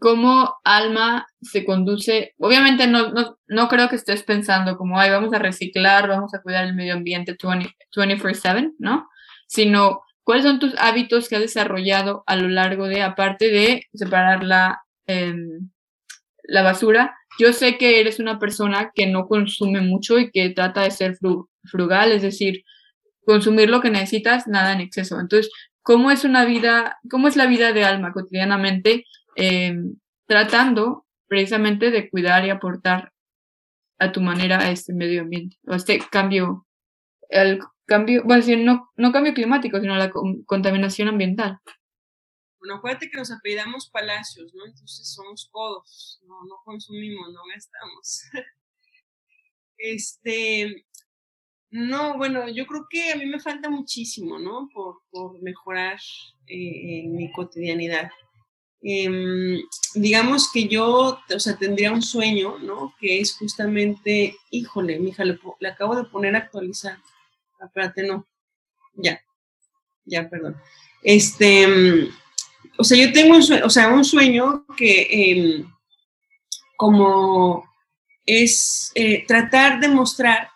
cómo Alma se conduce. Obviamente no, no, no, creo que estés pensando como, ay, vamos a reciclar, vamos a cuidar el medio ambiente 24/7, ¿no? Sino, ¿cuáles son tus hábitos que has desarrollado a lo largo de, aparte de separar la, em, la basura? Yo sé que eres una persona que no consume mucho y que trata de ser frugal, es decir, consumir lo que necesitas, nada en exceso. Entonces, cómo es una vida, cómo es la vida de alma cotidianamente, em, tratando precisamente de cuidar y aportar a tu manera a este medio ambiente, o a este cambio, el cambio, bueno, no, no cambio climático, sino la contaminación ambiental. Bueno, acuérdate que nos apellidamos palacios, ¿no? Entonces somos codos, no, no consumimos, no gastamos. *laughs* este, no, bueno, yo creo que a mí me falta muchísimo, ¿no? Por, mejorar eh, en mi cotidianidad. Em, digamos que yo, o sea, tendría un sueño, ¿no? Que es justamente, híjole, mija, le, acabo de poner a actualizar. Espérate, no. Ya, ya, perdón. Este, em, o sea, yo tengo un sueño, o sea, un sueño que em, como es eh, tratar de mostrar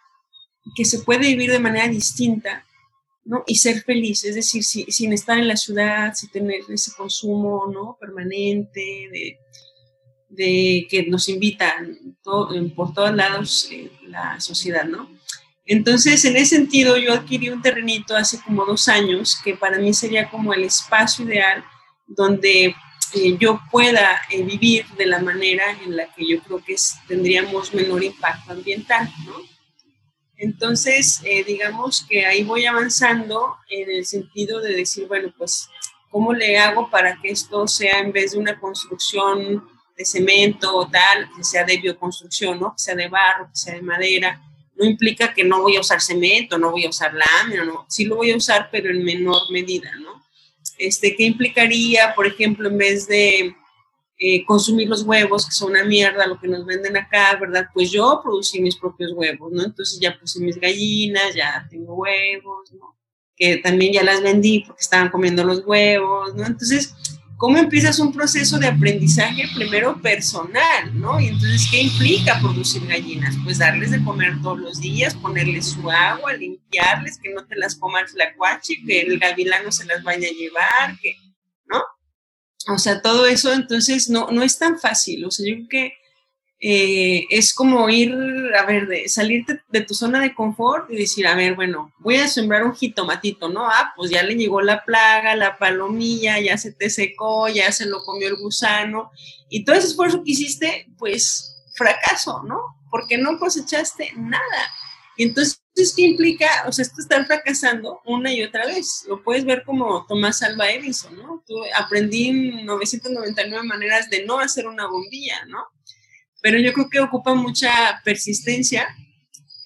que se puede vivir de manera distinta ¿no? y ser feliz, es decir, sin estar en la ciudad, sin tener ese consumo ¿no? permanente de, de que nos invitan por todos lados eh, la sociedad, ¿no? Entonces, en ese sentido, yo adquirí un terrenito hace como dos años que para mí sería como el espacio ideal donde eh, yo pueda eh, vivir de la manera en la que yo creo que tendríamos menor impacto ambiental, ¿no? Entonces, eh, digamos que ahí voy avanzando en el sentido de decir, bueno, pues, ¿cómo le hago para que esto sea en vez de una construcción de cemento o tal, que sea de bioconstrucción, ¿no? Que sea de barro, que sea de madera. No implica que no voy a usar cemento, no voy a usar lámina, no. Sí lo voy a usar, pero en menor medida, ¿no? Este, ¿qué implicaría, por ejemplo, en vez de eh, consumir los huevos, que son una mierda, lo que nos venden acá, ¿verdad? Pues yo producí mis propios huevos, ¿no? Entonces ya puse mis gallinas, ya tengo huevos, ¿no? Que también ya las vendí porque estaban comiendo los huevos, ¿no? Entonces, ¿cómo empiezas un proceso de aprendizaje primero personal, ¿no? Y entonces, ¿qué implica producir gallinas? Pues darles de comer todos los días, ponerles su agua, limpiarles, que no te las comas la cuachi, que el gavilano se las vaya a llevar, que, ¿no? O sea, todo eso entonces no, no es tan fácil. O sea, yo creo que eh, es como ir, a ver, de salirte de tu zona de confort y decir, a ver, bueno, voy a sembrar un jitomatito, ¿no? Ah, pues ya le llegó la plaga, la palomilla, ya se te secó, ya se lo comió el gusano. Y todo ese esfuerzo que hiciste, pues fracaso, ¿no? Porque no cosechaste nada. Y entonces ¿qué implica? O sea, esto estar fracasando una y otra vez. Lo puedes ver como Tomás Alba Edison, ¿no? Tú, aprendí 999 maneras de no hacer una bombilla, ¿no? Pero yo creo que ocupa mucha persistencia,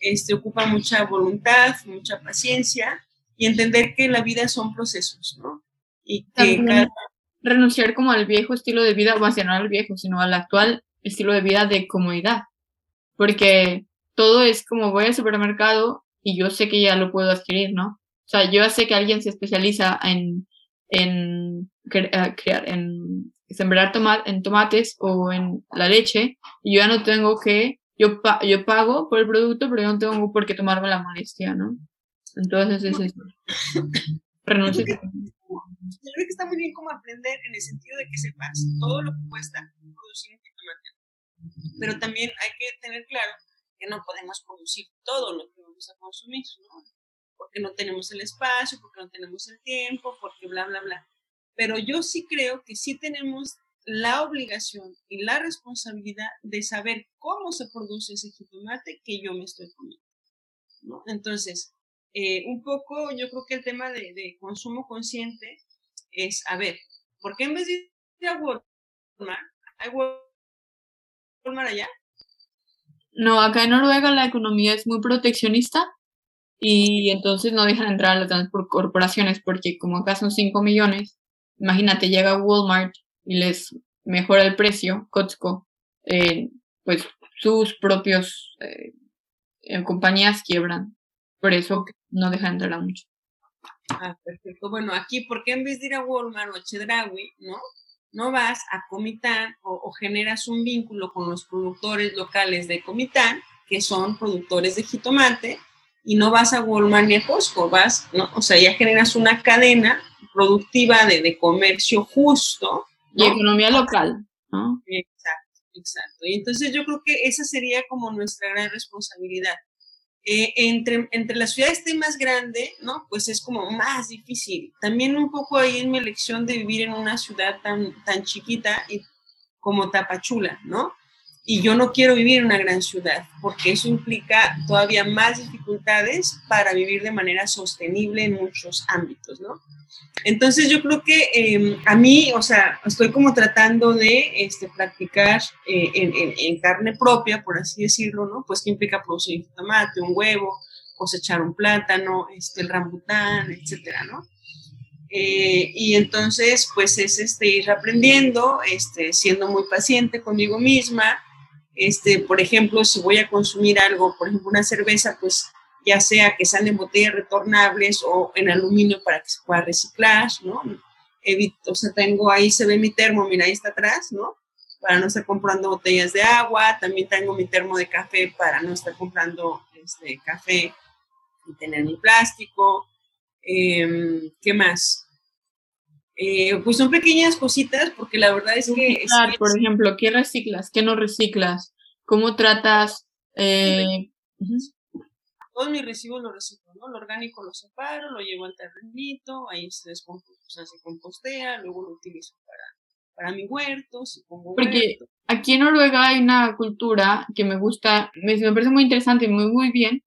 este, ocupa mucha voluntad, mucha paciencia y entender que la vida son procesos, ¿no? Y que renunciar como al viejo estilo de vida, o sea, no al viejo, sino al actual estilo de vida de comodidad, porque todo es como voy al supermercado y yo sé que ya lo puedo adquirir, ¿no? O sea, yo sé que alguien se especializa en, en eh, crear, en sembrar en tomates o en la leche y yo ya no tengo que, yo, yo pago por el producto, pero yo no tengo por qué tomarme la molestia, ¿no? Entonces es eso. *laughs* Renuncia. Yo creo que está muy bien como aprender en el sentido de que sepas todo lo que cuesta producir un tomate. Pero también hay que tener claro que no podemos producir todo lo que vamos a consumir, ¿no? Porque no tenemos el espacio, porque no tenemos el tiempo, porque bla, bla, bla. Pero yo sí creo que sí tenemos la obligación y la responsabilidad de saber cómo se produce ese jitomate que yo me estoy comiendo. Entonces, eh, un poco yo creo que el tema de, de, consumo consciente es, a ver, ¿por qué en vez de ir a Walmart, hay Walmart allá? No, acá en Noruega la economía es muy proteccionista y entonces no dejan entrar a las corporaciones porque como acá son 5 millones, imagínate, llega Walmart y les mejora el precio, Costco, eh, pues sus propios eh, compañías quiebran. Por eso no dejan entrar a mucho. Ah, perfecto. Bueno, aquí, ¿por qué en vez de ir a Walmart o Chedraui, no? No vas a Comitán o, generas un vínculo con los productores locales de Comitán, que son productores de jitomate, y no vas a Walmart ni a Costco, vas, ¿no? O sea, ya generas una cadena productiva de, de comercio justo. Y economía local, ¿no? Exacto, exacto. Y entonces yo creo que esa sería como nuestra gran responsabilidad. Eh, entre, entre las ciudades más grande, ¿no? Pues es como más difícil. También un poco ahí en mi elección de vivir en una ciudad tan, tan chiquita y, como Tapachula, ¿no? Y yo no quiero vivir en una gran ciudad, porque eso implica todavía más dificultades para vivir de manera sostenible en muchos ámbitos, ¿no? Entonces yo creo que em, a mí, o sea, estoy como tratando de este, practicar eh, en, carne propia, por así decirlo, ¿no? Pues que implica producir un tomate, un huevo, cosechar un plátano, este, el rambután, etcétera, ¿no? Eh, y entonces, pues es este, ir aprendiendo, este, siendo muy paciente conmigo misma. Este, por ejemplo, si voy a consumir algo, por ejemplo, una cerveza, pues ya sea que sean en botellas retornables o en aluminio para que se pueda reciclar, ¿no? Evito, o sea, tengo ahí, se ve mi termo, mira, ahí está atrás, ¿no? Para no estar comprando botellas de agua, también tengo mi termo de café para no estar comprando este, café y tener mi plástico. Em, ¿Qué más? Eh, pues son pequeñas cositas porque la verdad es que... por ejemplo, ¿qué reciclas? ¿Qué no reciclas? ¿Cómo tratas? Eh, todos mis recibos los reciclo, ¿no? Lo orgánico lo separo, lo llevo al terrenito, ahí se descompostea, se compostea, luego lo utilizo para, para mi huerto, si pongo Porque aquí en Noruega hay una cultura que me gusta, me, me parece muy interesante y muy, muy bien,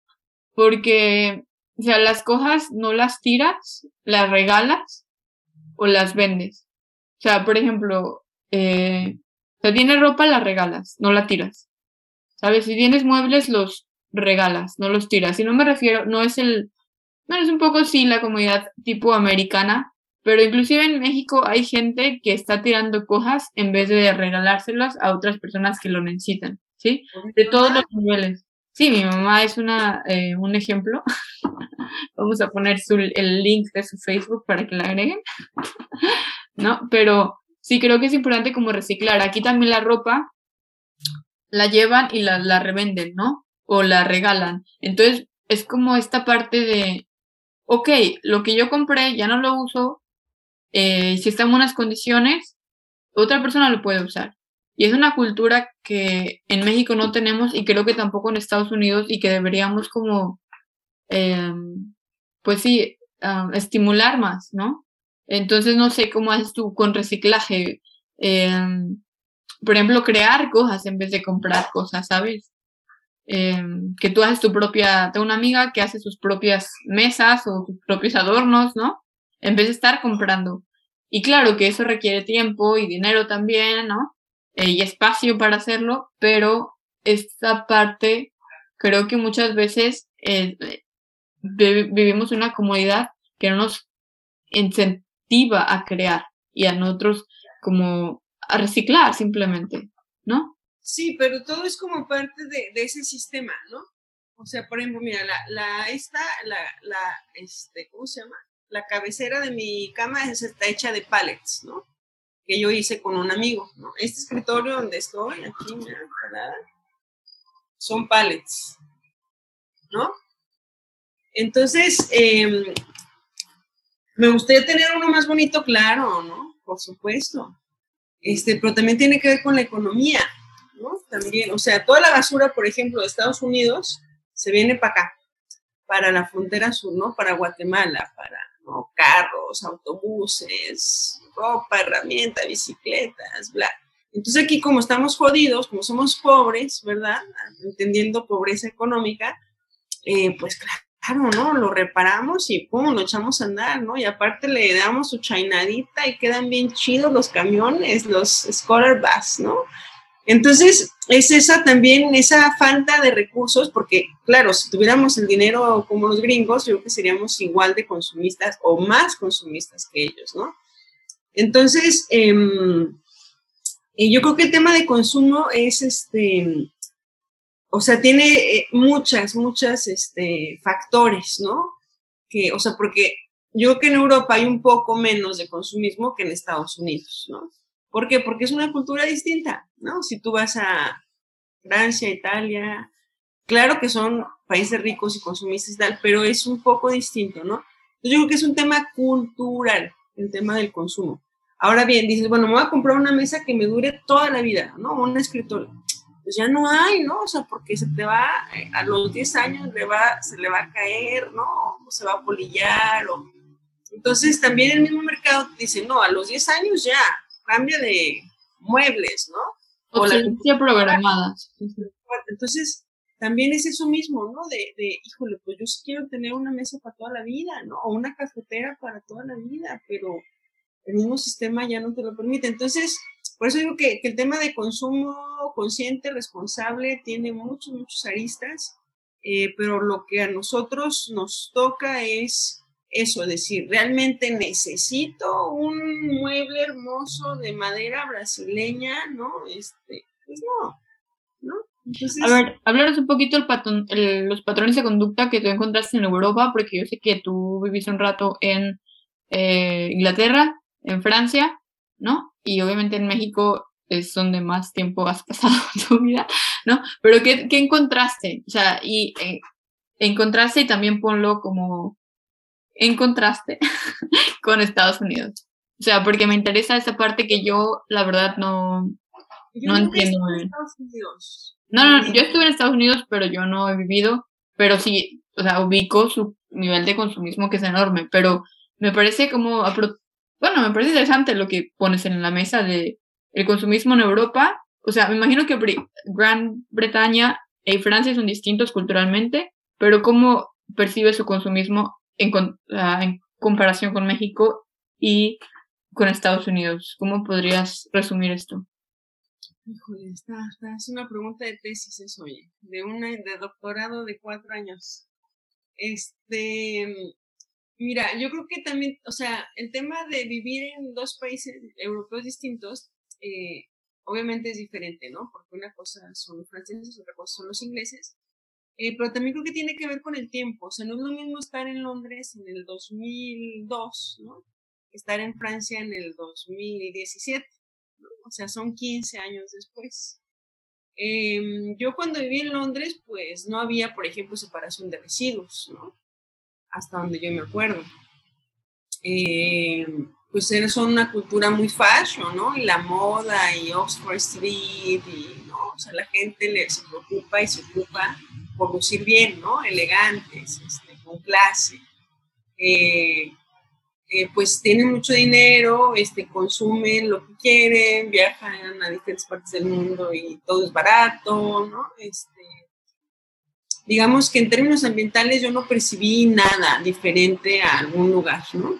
porque, o sea, las cojas no las tiras, las regalas o las vendes. O sea, por ejemplo, eh, si tienes ropa, la regalas, no la tiras. ¿Sabes? Si tienes muebles, los regalas, no los tiras. Y no me refiero, no es el, no es un poco sí la comunidad tipo americana, pero inclusive en México hay gente que está tirando cosas en vez de regalárselas a otras personas que lo necesitan, ¿sí? De todos los niveles. Sí, mi mamá es una, eh, un ejemplo. *laughs* Vamos a poner su, el link de su Facebook para que la agreguen. *laughs* ¿No? Pero sí creo que es importante como reciclar. Aquí también la ropa la llevan y la, la revenden, ¿no? o la regalan. Entonces, es como esta parte de, ok, lo que yo compré ya no lo uso, eh, si está en buenas condiciones, otra persona lo puede usar. Y es una cultura que en México no tenemos y creo que tampoco en Estados Unidos y que deberíamos como, em, pues sí, estimular más, ¿no? Entonces no sé cómo haces tú con reciclaje. Em, por ejemplo, crear cosas en vez de comprar cosas, ¿sabes? Em, que tú haces tu propia, tengo una amiga que hace sus propias mesas o sus propios adornos, ¿no? En vez de estar comprando. Y claro que eso requiere tiempo y dinero también, ¿no? Eh, y espacio para hacerlo, pero esta parte creo que muchas veces eh, vivimos una comodidad que no nos incentiva a crear y a nosotros como a reciclar simplemente, ¿no? Sí, pero todo es como parte de, ese sistema, ¿no? O sea, por ejemplo, mira, la, la, esta, la, la, este, ¿cómo se llama? La cabecera de mi cama está hecha de pallets, ¿no? Que yo hice con un amigo, ¿no? Este escritorio donde estoy, aquí, son pallets, ¿no? Entonces, eh, me gustaría tener uno más bonito, claro, ¿no? Por supuesto. Este, pero también tiene que ver con la economía, ¿no? También, o sea, toda la basura, por ejemplo, de Estados Unidos se viene para acá, para la frontera sur, ¿no? Para Guatemala, para carros, autobuses, ropa, herramientas, bicicletas, bla. Entonces aquí como estamos jodidos, como somos pobres, ¿verdad? Entendiendo pobreza económica, eh, pues claro, ¿no? Lo reparamos y pum, lo echamos a andar, ¿no? Y aparte le damos su chainadita y quedan bien chidos los camiones, los scholar bus, ¿no? Entonces, es esa también, esa falta de recursos, porque claro, si tuviéramos el dinero como los gringos, yo creo que seríamos igual de consumistas o más consumistas que ellos, ¿no? Entonces, em, yo creo que el tema de consumo es este, o sea, tiene eh, muchas, muchas este, factores, ¿no? Que, o sea, porque yo creo que en Europa hay un poco menos de consumismo que en Estados Unidos, ¿no? ¿Por qué? Porque es una cultura distinta, ¿no? Si tú vas a Francia, Italia, claro que son países ricos y consumistas tal, pero es un poco distinto, ¿no? Yo creo que es un tema cultural, el tema del consumo. Ahora bien, dices, bueno, me voy a comprar una mesa que me dure toda la vida, ¿no? Un escritorio pues ya no hay, ¿no? O sea, porque se te va, eh, a los 10 años le va, se le va a caer, ¿no? O se va a polillar, o... Entonces también el mismo mercado dice, no, a los 10 años ya, cambia de muebles, ¿no? O la programada. Entonces, también es eso mismo, ¿no? De, de, híjole, pues yo sí quiero tener una mesa para toda la vida, ¿no? O una cafetera para toda la vida, pero el mismo sistema ya no te lo permite. Entonces, por eso digo que, el tema de consumo consciente, responsable, tiene muchos, muchos aristas, eh, pero lo que a nosotros nos toca es eso, es decir, realmente necesito un mueble hermoso de madera brasileña, ¿no? Este, pues no, ¿no? a ver, hablaros un poquito el los patrones de conducta que tú encontraste en Europa, porque yo sé que tú viviste un rato en eh, Inglaterra, en Francia, ¿no? y obviamente en México es donde más tiempo has pasado *laughs* tu vida, ¿no? Pero ¿qué, qué encontraste? O sea, y eh, encontraste y también ponlo como en contraste *laughs* con Estados Unidos. O sea, porque me interesa esa parte que yo, la verdad, no, no entiendo muy bien. No, no, yo estuve en Estados Unidos, pero yo no he vivido, pero sí, o sea, ubico su nivel de consumismo que es enorme, pero me parece como bueno, me parece interesante lo que pones en la mesa de el consumismo en Europa. O sea, me imagino que Gran Bretaña y Francia son distintos culturalmente, pero ¿cómo percibe su consumismo en, en comparación con México y con Estados Unidos? ¿Cómo podrías resumir esto? Híjole, está, es una pregunta de tesis eso, oye, de una de doctorado de cuatro años. Este, Mira, yo creo que también, o sea, el tema de vivir en dos países europeos distintos, eh, obviamente es diferente, ¿no? Porque una cosa son los franceses, otra cosa son los ingleses, eh, pero también creo que tiene que ver con el tiempo, o sea, no es lo mismo estar en Londres en el 2002, ¿no? Estar en Francia en el 2017, ¿no? O sea, son 15 años después. Em, yo cuando viví en Londres, pues no había, por ejemplo, separación de residuos, ¿no? hasta donde yo me acuerdo. Eh, pues son una cultura muy fashion, ¿no? Y la moda y Oxford Street y, ¿no? O sea, la gente le, se preocupa y se ocupa por lucir bien, ¿no? Elegantes, este, con clase. Eh, eh, pues tienen mucho dinero, este, consumen lo que quieren, viajan a diferentes partes del mundo y todo es barato, ¿no? Este, digamos que en términos ambientales yo no percibí nada diferente a algún lugar, ¿no?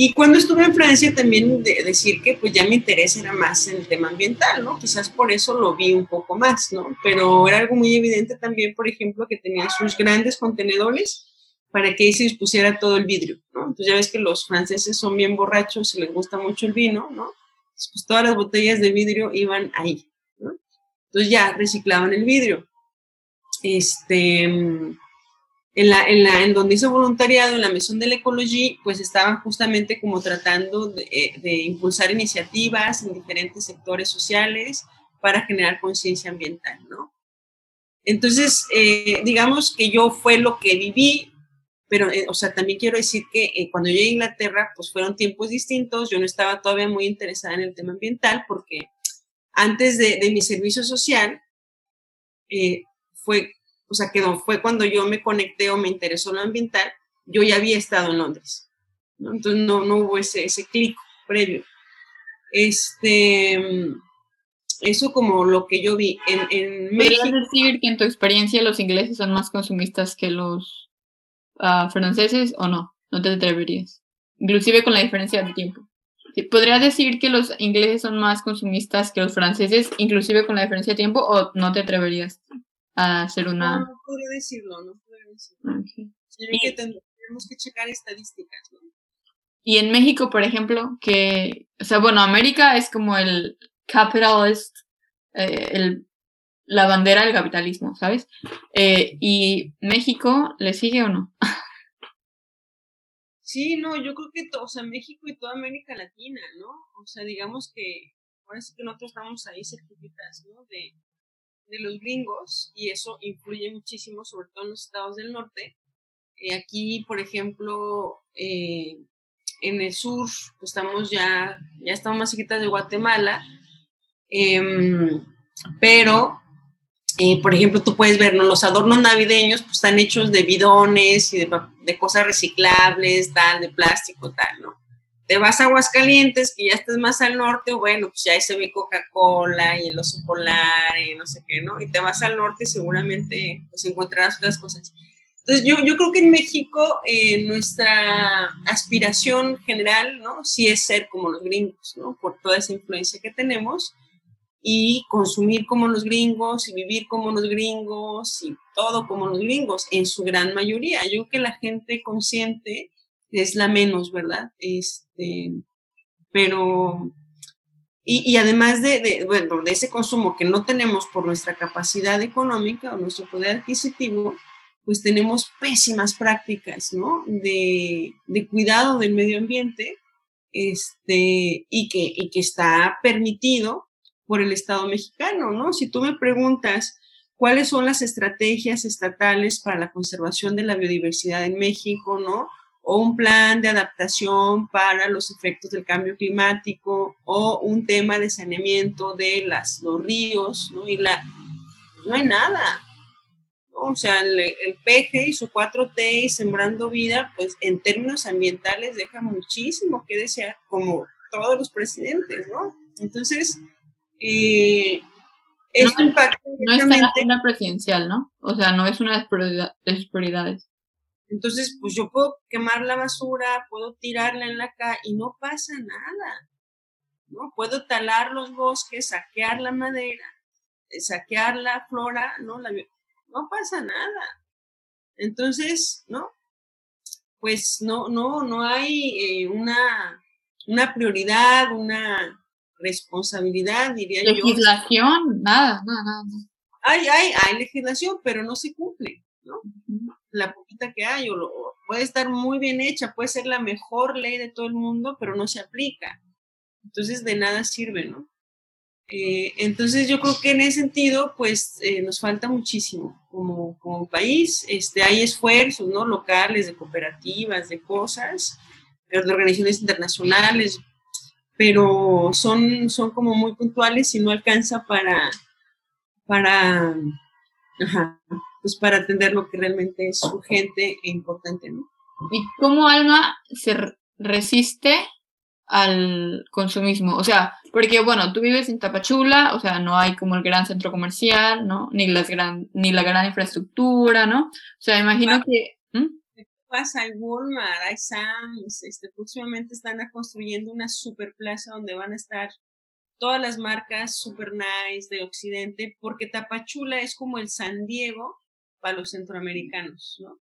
Y cuando estuve en Francia también de decir que pues ya me interesa era más el tema ambiental, ¿no? Quizás por eso lo vi un poco más, ¿no? Pero era algo muy evidente también, por ejemplo, que tenían sus grandes contenedores para que ahí se dispusiera todo el vidrio, ¿no? Entonces ya ves que los franceses son bien borrachos y les gusta mucho el vino, ¿no? Pues todas las botellas de vidrio iban ahí, Entonces ya reciclaban el vidrio. Este, en, la, en, la, en donde hice voluntariado, en la Mesón de la Ecología, pues estaban justamente como tratando de, eh, de impulsar iniciativas en diferentes sectores sociales para generar conciencia ambiental, ¿no? Entonces, eh, digamos que yo fue lo que viví, pero, eh, o sea, también quiero decir que eh, cuando llegué a Inglaterra, pues fueron tiempos distintos, yo no estaba todavía muy interesada en el tema ambiental porque antes de, de mi servicio social, fue, o sea, que fue cuando yo me conecté o me interesó lo ambiental, yo ya había estado en Londres, ¿no? Entonces no, no hubo ese, ese clic previo. Este, eso como lo que yo vi en, en México. decir que en tu experiencia los ingleses son más consumistas que los uh, franceses o no? No te atreverías. Inclusive con la diferencia de tiempo. ¿Podrías decir que los ingleses son más consumistas que los franceses, inclusive con la diferencia de tiempo, o no te atreverías a hacer una...? No, no podría decirlo, no podría decirlo. Okay. y... que tenemos que checar estadísticas, ¿no? Y en México, por ejemplo, que, o sea, bueno, América es como el, capitalist, eh, el, la bandera del capitalismo, ¿sabes? Eh, ¿Y México le sigue o no? Sí, no, yo creo que o sea, México y toda América Latina, ¿no? O sea, digamos que ahora sí que nosotros estamos ahí certificados, ¿no? De, de los gringos y eso influye muchísimo, sobre todo en los estados del norte. Eh, aquí, por ejemplo, en el sur, pues estamos ya, ya estamos más cerquitas de Guatemala, Em, pero, eh, por ejemplo, tú puedes ver, ¿no? Los adornos navideños pues, están hechos de bidones y de, cosas reciclables, tal, de plástico, tal, ¿no? Te vas a Aguascalientes, que ya estás más al norte, bueno, pues ya ahí se ve Coca-Cola y el oso polar y no sé qué, ¿no? Y te vas al norte, seguramente pues encontrarás otras cosas. Entonces, yo, yo creo que en México eh, nuestra aspiración general, ¿no? Sí es ser como los gringos, ¿no? Por toda esa influencia que tenemos y consumir como los gringos y vivir como los gringos y todo como los gringos, en su gran mayoría. Yo creo que la gente consciente es la menos, ¿verdad? Este, pero, y, además de, de, bueno, de ese consumo que no tenemos por nuestra capacidad económica o nuestro poder adquisitivo, pues tenemos pésimas prácticas, ¿no? De, de cuidado del medio ambiente, este, y que, y que está permitido por el Estado mexicano, ¿no? Si tú me preguntas cuáles son las estrategias estatales para la conservación de la biodiversidad en México, ¿no? O un plan de adaptación para los efectos del cambio climático, o un tema de saneamiento de las, los ríos, ¿no? Y la, no hay nada. ¿no? O sea, el, el PG y su 4T y Sembrando Vida, pues en términos ambientales deja muchísimo que desear, como todos los presidentes, ¿no? Entonces, eh, es no, impacto no es la agenda presidencial, ¿no? O sea, no es una de sus prioridades. Entonces, pues yo puedo quemar la basura, puedo tirarla en la calle y no pasa nada. ¿no? Puedo talar los bosques, saquear la madera, eh, saquear la flora, ¿no? La, no pasa nada. Entonces, ¿no? Pues no, no, no hay eh, una, una prioridad, una, responsabilidad, diría yo. Legislación, nada, nada, nada. Hay, hay, hay legislación, pero no se cumple, ¿no? La poquita que hay, o, lo, puede estar muy bien hecha, puede ser la mejor ley de todo el mundo, pero no se aplica. Entonces, de nada sirve, ¿no? Eh, entonces, yo creo que en ese sentido, pues, eh, nos falta muchísimo como, como país. Este, hay esfuerzos, ¿no? Locales, de cooperativas, de cosas, de organizaciones internacionales, pero son, son como muy puntuales y no alcanza para, para, pues para atender lo que realmente es urgente e importante, ¿no? ¿Y cómo Alma se resiste al consumismo? O sea, porque bueno, tú vives en Tapachula, o sea, no hay como el gran centro comercial, ¿no? Ni, las gran, ni la gran infraestructura, ¿no? O sea, imagino que pasa? Hay Walmart, hay Sam's, este, próximamente están construyendo una super plaza donde van a estar todas las marcas super nice de Occidente, porque Tapachula es como el San Diego para los centroamericanos, ¿no?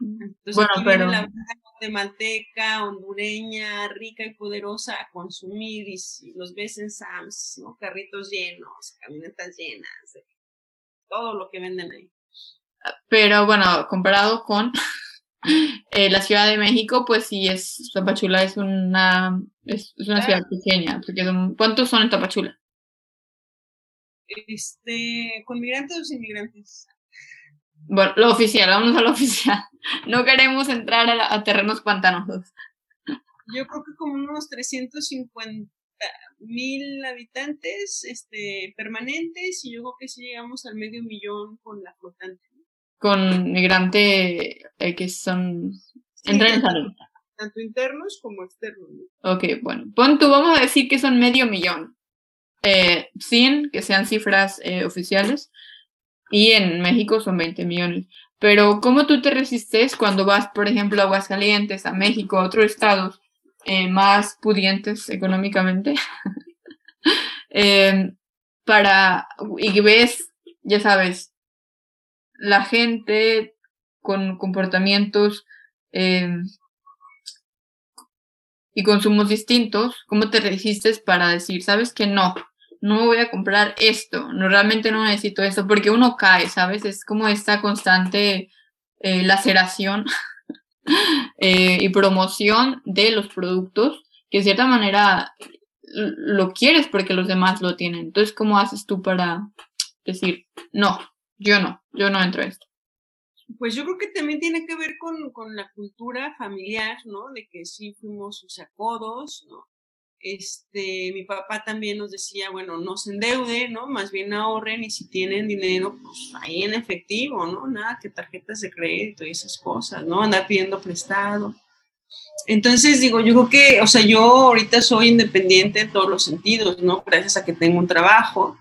Entonces, bueno, pero... la guatemalteca, hondureña, rica y poderosa a consumir y los ves en Sams, ¿no? Carritos llenos, camionetas llenas, todo lo que venden ahí. Pero bueno, comparado con *laughs* eh, la Ciudad de México, pues sí, es, Tapachula es una, es, una ciudad pequeña. Porque ¿Cuántos son en Tapachula? Este, ¿Con migrantes o sin migrantes? Bueno, lo oficial, vamos a lo oficial. *laughs* No queremos entrar a, terrenos pantanosos. Yo creo que como unos 350 mil habitantes este, permanentes y yo creo que si llegamos al medio millón con la flotante. Con migrante eh, que son... entran tanto, tanto internos como externos. Ok, bueno. Pon tú, vamos a decir que son medio millón. Eh, sin que sean cifras eh, oficiales y en México son 20 millones. Pero ¿cómo tú te resistes cuando vas, por ejemplo, a Aguascalientes, a México, a otros estados eh, más pudientes económicamente? *laughs* Em, para, y ves, ya sabes, la gente con comportamientos em, y consumos distintos, ¿cómo te resistes para decir, sabes que no, no voy a comprar esto, no, realmente no necesito esto, porque uno cae, ¿sabes? Es como esta constante eh, laceración *laughs* eh, y promoción de los productos, que de cierta manera lo quieres porque los demás lo tienen. Entonces, ¿cómo haces tú para decir, no, yo no, yo no entro a esto? Pues yo creo que también tiene que ver con, con la cultura familiar, ¿no? De que sí fuimos, o sea, codos, ¿no? Este, mi papá también nos decía, bueno, no se endeude, ¿no? Más bien ahorren y si tienen dinero, pues ahí en efectivo, ¿no? Nada que tarjetas de crédito y esas cosas, ¿no? Andar pidiendo prestado. Entonces, digo, yo creo que, o sea, yo ahorita soy independiente en todos los sentidos, ¿no? Gracias a que tengo un trabajo,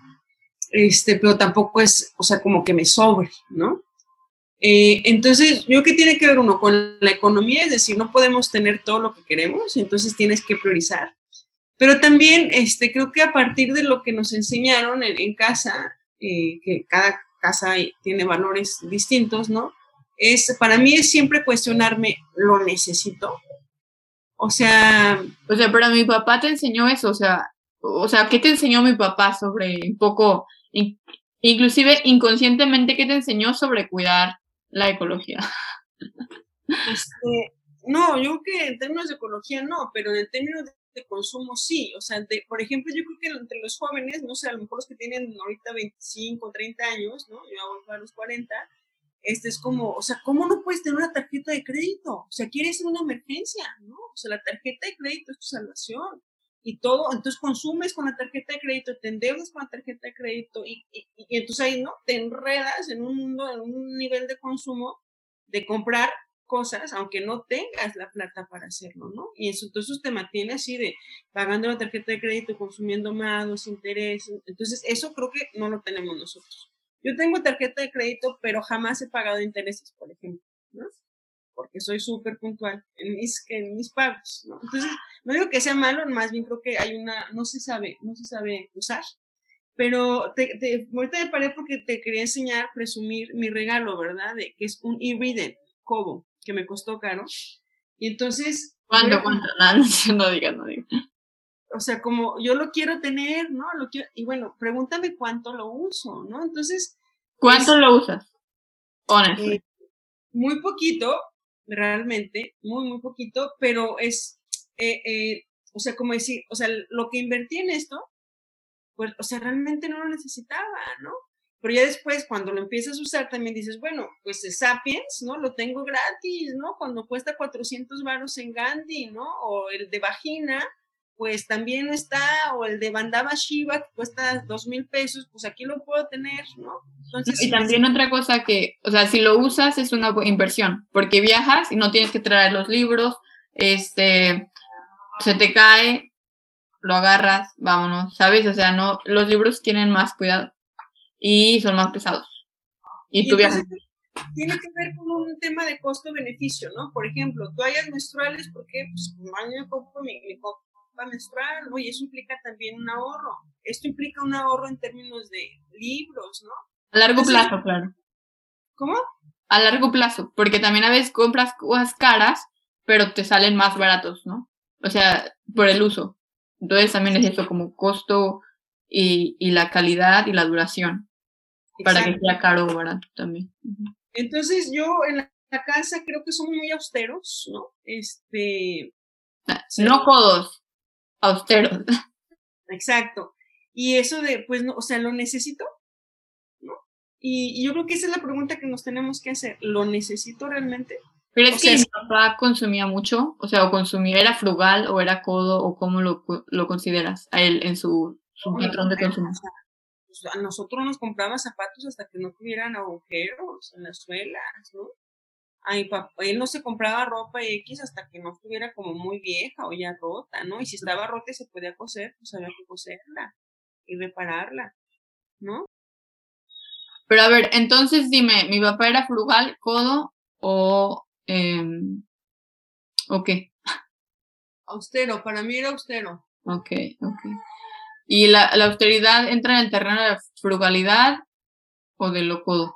este, pero tampoco es, o sea, como que me sobre, ¿no? Eh, entonces, yo creo que tiene que ver uno con la economía, es decir, no podemos tener todo lo que queremos, entonces tienes que priorizar. Pero también este, creo que a partir de lo que nos enseñaron en, casa, eh, que cada casa tiene valores distintos, ¿no? Es, para mí es siempre cuestionarme, ¿lo necesito? O sea... O sea, pero mi papá te enseñó eso, o sea, o sea, ¿qué te enseñó mi papá sobre un poco, inclusive inconscientemente, qué te enseñó sobre cuidar la ecología? *laughs* Este, no, yo creo que en términos de ecología no, pero en términos de de consumo sí, o sea, por ejemplo, yo creo que entre los jóvenes, no sé, a lo mejor los que tienen ahorita 25, 30 años, ¿no? Yo voy a los 40, este es como, o sea, ¿cómo no puedes tener una tarjeta de crédito? O sea, quieres una emergencia, ¿no? O sea, la tarjeta de crédito es tu salvación. Y todo, entonces consumes con la tarjeta de crédito, te endeudas con la tarjeta de crédito y, y, y entonces ahí, ¿no? Te enredas en un mundo, en un nivel de consumo de comprar cosas, aunque no tengas la plata para hacerlo, ¿no? Y eso entonces te mantiene así de pagando la tarjeta de crédito, consumiendo más, los intereses. Entonces, eso creo que no lo tenemos nosotros. Yo tengo tarjeta de crédito, pero jamás he pagado intereses, por ejemplo, ¿no? Porque soy súper puntual en mis, en mis pagos, ¿no? Entonces, no digo que sea malo, más bien creo que hay una, no se sabe, no se sabe usar. Pero te, te, ahorita me paré porque te quería enseñar, presumir mi regalo, ¿verdad? De que es un e-reader, Kobo que me costó caro. Y entonces... ¿Cuánto? ¿Cuánto? *laughs* No, no digas, no digas. O sea, como yo lo quiero tener, ¿no? Lo quiero, y bueno, pregúntame cuánto lo uso, ¿no? Entonces... ¿Cuánto lo usas? Honestamente. Eh, muy poquito, realmente, muy, muy poquito, pero es, eh, eh, o sea, como decir, o sea, lo que invertí en esto, pues, o sea, realmente no lo necesitaba, ¿no? Pero ya después, cuando lo empiezas a usar, también dices, bueno, pues es Sapiens, ¿no? Lo tengo gratis, ¿no? Cuando cuesta 400 varos en Gandhi, ¿no? O el de Vagina, pues también está, o el de Bandaba Shiva, que cuesta dos mil pesos, pues aquí lo puedo tener, ¿no? Entonces, y también otra cosa que, o sea, si lo usas es una inversión, porque viajas y no tienes que traer los libros, este, se te cae, lo agarras, vámonos, ¿sabes? O sea, no, los libros tienen más cuidado y son más pesados. Y, tú viajas. Tiene que ver con un tema de costo-beneficio, ¿no? Por ejemplo, toallas menstruales, porque pues, año compro mi, mi copa menstrual, oye, eso implica también un ahorro. Esto implica un ahorro en términos de libros, ¿no? A largo plazo, claro. ¿Cómo? A largo plazo, porque también a veces compras cosas caras pero te salen más baratos, ¿no? O sea, por el uso. Entonces también es eso, como costo y, y la calidad y la duración, para que sea caro o barato también. Entonces yo en la casa creo que somos muy austeros, ¿no? Este... Ah, no codos, austeros. Exacto. Y eso de, pues, no, o sea, ¿lo necesito? ¿No? Y, y, yo creo que esa es la pregunta que nos tenemos que hacer. ¿Lo necesito realmente? Pero es o que sea, mi papá consumía mucho, o sea, o consumía, era frugal o era codo, o cómo lo, lo consideras a él en su, su patrón de consumo. Pues a nosotros nos compraba zapatos hasta que no tuvieran agujeros en las suelas, ¿no? A mi papá, él no se compraba ropa X hasta que no estuviera como muy vieja o ya rota, ¿no? Y si estaba rota y se podía coser, pues había que coserla y repararla, ¿no? Pero a ver, entonces dime, ¿mi papá era frugal, codo o eh, o qué? Austero, para mí era austero. Ok, ok. ¿Y la, la austeridad entra en el terreno de la frugalidad o de lo codo?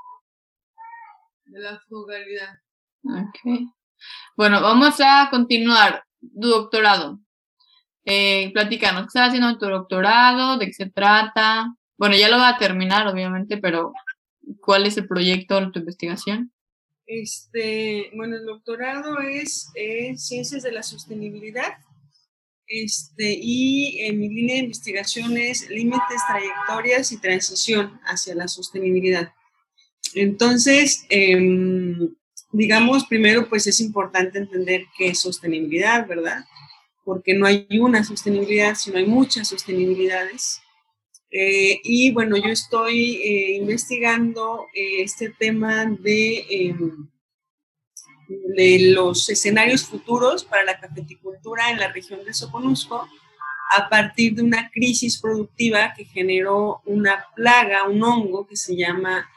De la frugalidad. Ok. Bueno, vamos a continuar. Tu doctorado. Eh, platícanos, ¿qué estás haciendo en tu doctorado? ¿De qué se trata? Bueno, ya lo va a terminar, obviamente, pero ¿cuál es el proyecto de tu investigación? Este, bueno, el doctorado es en Ciencias de la Sostenibilidad. Este, y mi línea de investigación es límites, trayectorias y transición hacia la sostenibilidad. Entonces, eh, digamos, primero, pues es importante entender qué es sostenibilidad, ¿verdad? Porque no hay una sostenibilidad, sino hay muchas sostenibilidades. Eh, y bueno, yo estoy eh, investigando eh, este tema de, em, de los escenarios futuros para la cafeticultura en la región de Soconusco a partir de una crisis productiva que generó una plaga, un hongo que se llama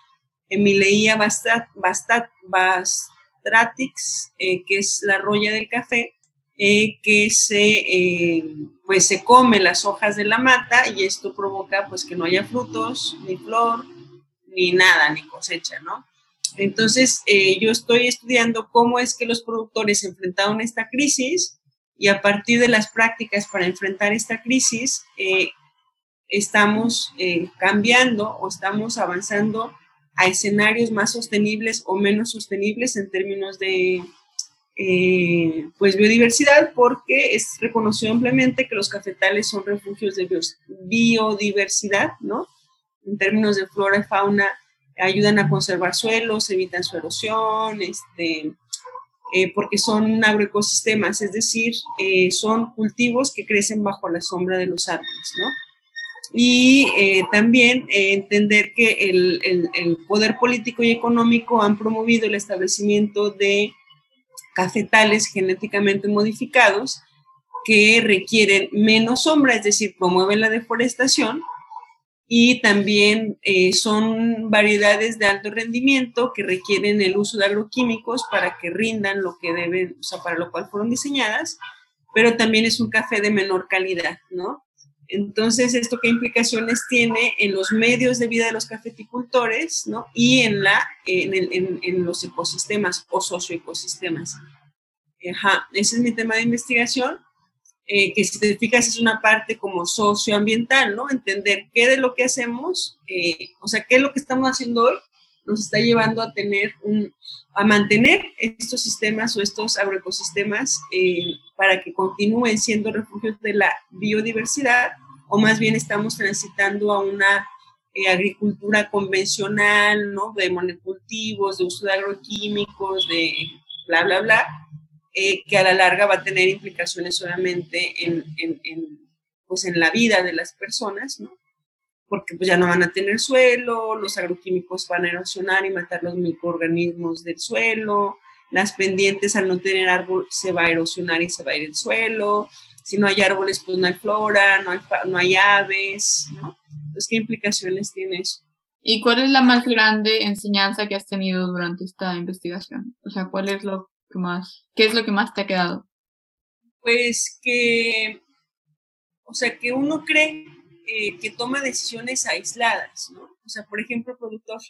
Emileia bastat, bastat, bastratix, eh, que es la roya del café, eh, que se, eh, pues se come las hojas de la mata y esto provoca pues que no haya frutos, ni flor, ni nada, ni cosecha, ¿no? Entonces, yo estoy estudiando cómo es que los productores enfrentaron esta crisis y a partir de las prácticas para enfrentar esta crisis, estamos cambiando o estamos avanzando a escenarios más sostenibles o menos sostenibles en términos de eh, pues biodiversidad, porque es reconocido ampliamente que los cafetales son refugios de biodiversidad, ¿no? En términos de flora y fauna, ayudan a conservar suelos, evitan su erosión, este, eh, porque son agroecosistemas, es decir, eh, son cultivos que crecen bajo la sombra de los árboles, ¿no? y eh, también eh, entender que el, el, el, poder político y económico han promovido el establecimiento de cafetales genéticamente modificados que requieren menos sombra, es decir, promueven la deforestación y también eh, son variedades de alto rendimiento que requieren el uso de agroquímicos para que rindan lo que deben, o sea, para lo cual fueron diseñadas, pero también es un café de menor calidad, ¿no? Entonces, ¿esto qué implicaciones tiene en los medios de vida de los cafeticultores ¿no? y en, la, en, en, en los ecosistemas o socioecosistemas? Ajá, ese es mi tema de investigación, eh, que si te fijas es una parte como socioambiental, ¿no? Entender qué de lo que hacemos, eh, o sea, qué es lo que estamos haciendo hoy nos está llevando a tener un, a mantener estos sistemas o estos agroecosistemas eh, para que continúen siendo refugios de la biodiversidad o más bien estamos transitando a una eh, agricultura convencional, ¿no? De monocultivos, de uso de agroquímicos, de bla, bla, bla, eh, que a la larga va a tener implicaciones solamente en, en, en, pues en la vida de las personas, ¿no? porque pues ya no van a tener suelo, los agroquímicos van a erosionar y matar los microorganismos del suelo, las pendientes al no tener árbol se va a erosionar y se va a ir el suelo, si no hay árboles pues no hay flora, no hay, no hay aves, ¿no? Entonces, ¿qué implicaciones tiene eso? ¿Y cuál es la más grande enseñanza que has tenido durante esta investigación? O sea, ¿cuál es lo que más, qué es lo que más te ha quedado? Pues que, o sea, que uno cree eh, que toma decisiones aisladas, ¿no? O sea, por ejemplo, productor,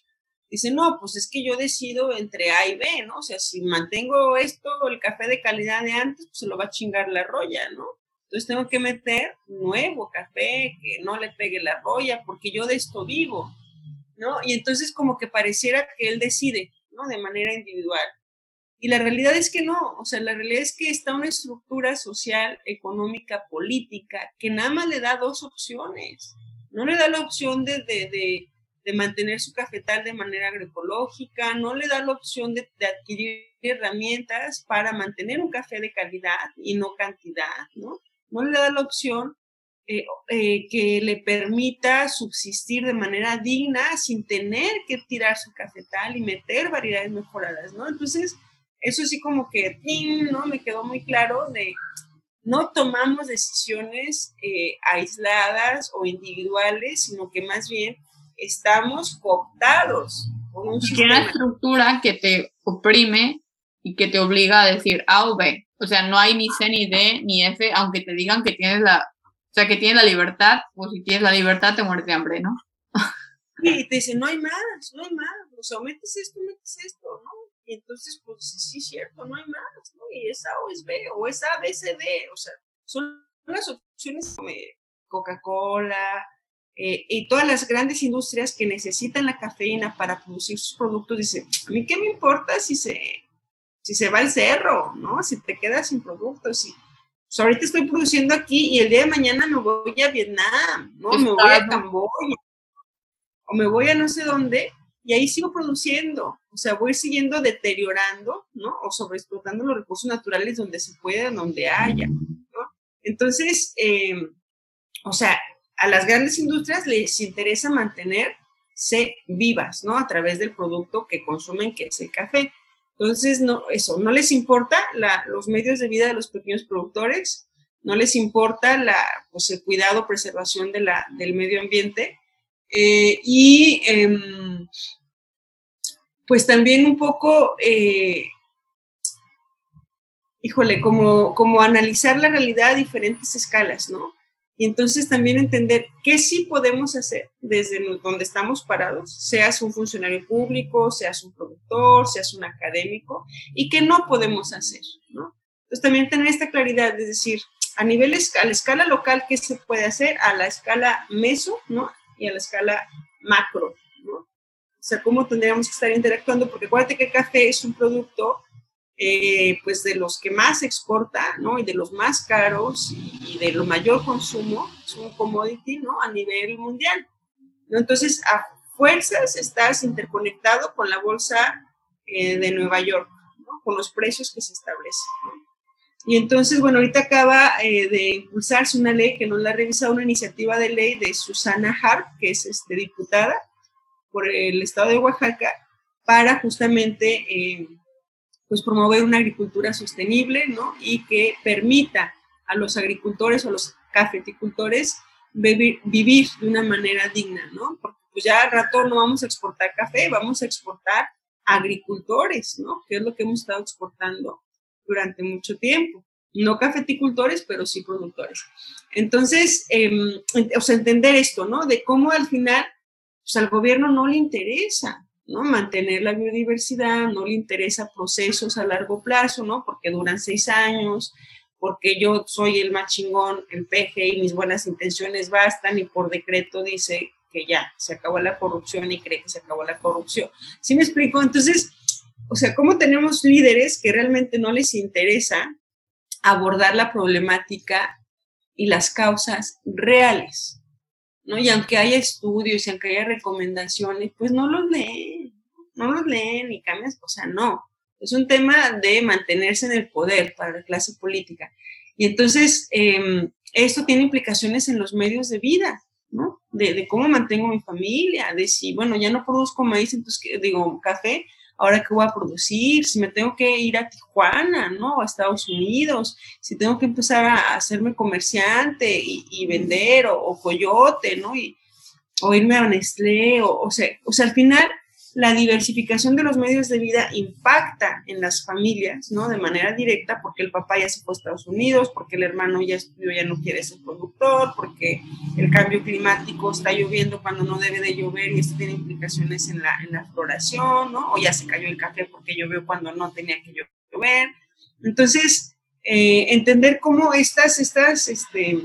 dice, no, pues es que yo decido entre A y B, ¿no? O sea, si mantengo esto, el café de calidad de antes, pues se lo va a chingar la roya, ¿no? Entonces tengo que meter nuevo café, que no le pegue la roya, porque yo de esto vivo, ¿no? Y entonces como que pareciera que él decide, ¿no? De manera individual. Y la realidad es que no, o sea, la realidad es que está una estructura social, económica, política, que nada más le da dos opciones. No le da la opción de, de, de, mantener su cafetal de manera agroecológica, no le da la opción de, adquirir herramientas para mantener un café de calidad y no cantidad, ¿no? No le da la opción eh, eh, que le permita subsistir de manera digna sin tener que tirar su cafetal y meter variedades mejoradas, ¿no? Entonces, eso sí como que, ¿no? Me quedó muy claro de no tomamos decisiones eh, aisladas o individuales, sino que más bien estamos cooptados por un Una estructura que te oprime y que te obliga a decir A o B. O sea, no hay ni C, ni D, ni F, aunque te digan que tienes la, o sea, que tienes la libertad, pues si tienes la libertad te mueres de hambre, ¿no? Y te dicen, no hay más, no hay más, o sea, metes esto, metes esto, ¿no? Y entonces, pues sí, es cierto, no hay más, ¿no? Y es A o es B, o es A, B, C, D, o sea, son las opciones como Coca-Cola eh, y todas las grandes industrias que necesitan la cafeína para producir sus productos, dicen, a mí qué me importa si se, si se va al cerro, ¿no? Si te quedas sin productos, si... Pues ahorita estoy produciendo aquí y el día de mañana me voy a Vietnam, ¿no? Me voy a Camboya, o me voy a no sé dónde, y ahí sigo produciendo, o sea, voy siguiendo deteriorando, ¿no? O sobreexplotando los recursos naturales donde se pueda, donde haya. Entonces, em, o sea, a las grandes industrias les interesa mantenerse vivas, ¿no? A través del producto que consumen, que es el café. Entonces, no, eso, no les importa la, los medios de vida de los pequeños productores, no les importa la, pues, el cuidado, preservación del medio ambiente, eh, y em, pues también un poco, eh, híjole, como, como analizar la realidad a diferentes escalas, ¿no? Y entonces también entender qué sí podemos hacer desde donde estamos parados, seas un funcionario público, seas un productor, seas un académico, y qué no podemos hacer, ¿no? Entonces también tener esta claridad, es decir, a nivel, a la escala local, qué se puede hacer, a la escala meso, ¿no? Y a la escala macro, o sea, cómo tendríamos que estar interactuando, porque acuérdate que el café es un producto, eh, pues, de los que más exporta, ¿no? Y de los más caros y, de lo mayor consumo, es un commodity, ¿no? A nivel mundial, ¿no? Entonces, a fuerzas estás interconectado con la bolsa eh, de Nueva York, ¿no? Con los precios que se establecen, Y entonces, bueno, ahorita acaba eh, de impulsarse una ley que nos la ha revisado una iniciativa de ley de Susana Harp, que es este, diputada, por el estado de Oaxaca para justamente eh, pues promover una agricultura sostenible, ¿no? Y que permita a los agricultores o a los cafeticultores vivir, de una manera digna, ¿no? Porque pues ya al rato no vamos a exportar café, vamos a exportar agricultores, ¿no? Que es lo que hemos estado exportando durante mucho tiempo. No cafeticultores, pero sí productores. Entonces, em, o sea, entender esto, ¿no? De cómo al final pues al gobierno no le interesa, ¿no? Mantener la biodiversidad, no le interesa procesos a largo plazo, ¿no? Porque duran seis años, porque yo soy el más chingón, el peje y mis buenas intenciones bastan y por decreto dice que ya, se acabó la corrupción y cree que se acabó la corrupción. ¿Sí me explico? Entonces, o sea, ¿cómo tenemos líderes que realmente no les interesa abordar la problemática y las causas reales? ¿no? Y aunque haya estudios y aunque haya recomendaciones, pues no los leen, no los leen y cambian, o sea, no. Es un tema de mantenerse en el poder para la clase política. Y entonces, em, esto tiene implicaciones en los medios de vida, ¿no? De, de, cómo mantengo mi familia, de si, bueno, ya no produzco maíz, entonces, digo, café, ahora qué voy a producir, si me tengo que ir a Tijuana, ¿no? A Estados Unidos, si tengo que empezar a hacerme comerciante y, vender o, coyote, ¿no? Y, o irme a Nestlé, o, o, sea, o sea, al final la diversificación de los medios de vida impacta en las familias, ¿no? De manera directa, porque el papá ya se fue a Estados Unidos, porque el hermano ya estudió, ya no quiere ser productor, porque el cambio climático está lloviendo cuando no debe de llover y esto tiene implicaciones en la, en la floración, ¿no? O ya se cayó el café porque llovió cuando no tenía que llover. Entonces, eh, entender cómo estas, estas, este,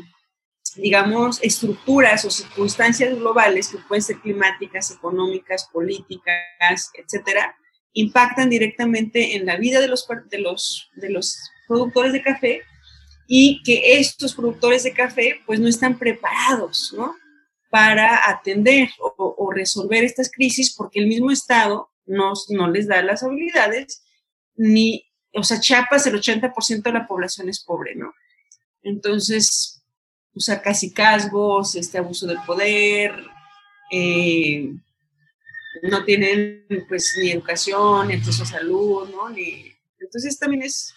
digamos, estructuras o circunstancias globales que pueden ser climáticas, económicas, políticas, etcétera, impactan directamente en la vida de los, de los, de los productores de café y que estos productores de café pues no están preparados, ¿no? Para atender o, resolver estas crisis porque el mismo Estado no, no les da las habilidades ni, o sea, Chiapas el 80% de la población es pobre, ¿no? Entonces, usar casi casgos, este abuso del poder, eh, no tienen pues ni educación, ni acceso a salud, ¿no? Ni, entonces también es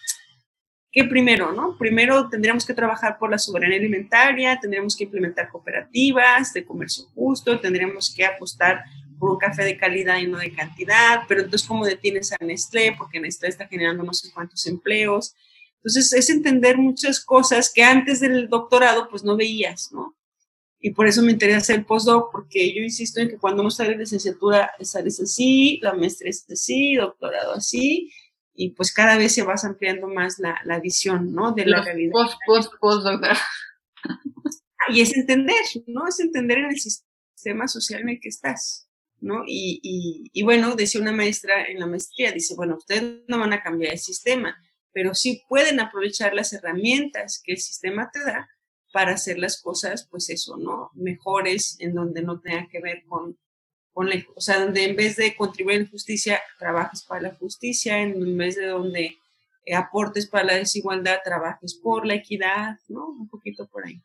que primero, ¿no? Primero tendríamos que trabajar por la soberanía alimentaria, tendríamos que implementar cooperativas de comercio justo, tendríamos que apostar por un café de calidad y no de cantidad, pero entonces ¿cómo detienes a Nestlé? Porque Nestlé está generando no sé cuántos empleos, entonces, es entender muchas cosas que antes del doctorado, pues no veías, ¿no? Y por eso me interesa hacer el postdoc, porque yo insisto en que cuando uno sale de licenciatura, sales así, la maestría es así, doctorado así, y pues cada vez se vas ampliando más la, la visión, ¿no? De la realidad. Post, post, post, doctor. Y es entender, ¿no? Es entender en el sistema social en el que estás, ¿no? Y, y, y bueno, decía una maestra en la maestría, dice, bueno, ustedes no van a cambiar el sistema, pero sí pueden aprovechar las herramientas que el sistema te da para hacer las cosas, pues eso, ¿no? Mejores en donde no tenga que ver con, con la, o sea, donde en vez de contribuir en justicia, trabajes para la justicia, en vez de donde eh, aportes para la desigualdad, trabajes por la equidad, ¿no? Un poquito por ahí.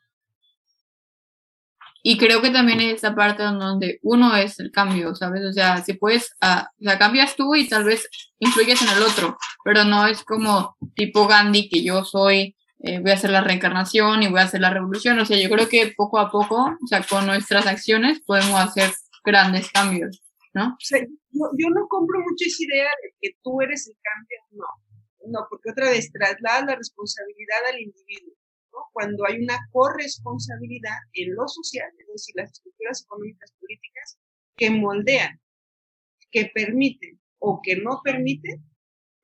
Y creo que también es esa parte donde uno es el cambio, ¿sabes? O sea, si puedes, uh, o sea, cambias tú y tal vez influyes en el otro, pero no es como tipo Gandhi que yo soy, eh, voy a hacer la reencarnación y voy a hacer la revolución. O sea, yo creo que poco a poco, o sea, con nuestras acciones podemos hacer grandes cambios, ¿no? O sea, yo, no compro mucho esa idea de que tú eres el cambio, no. No, porque otra vez traslada la responsabilidad al individuo cuando hay una corresponsabilidad en lo social, es decir, las estructuras económicas políticas que moldean, que permiten o que no permiten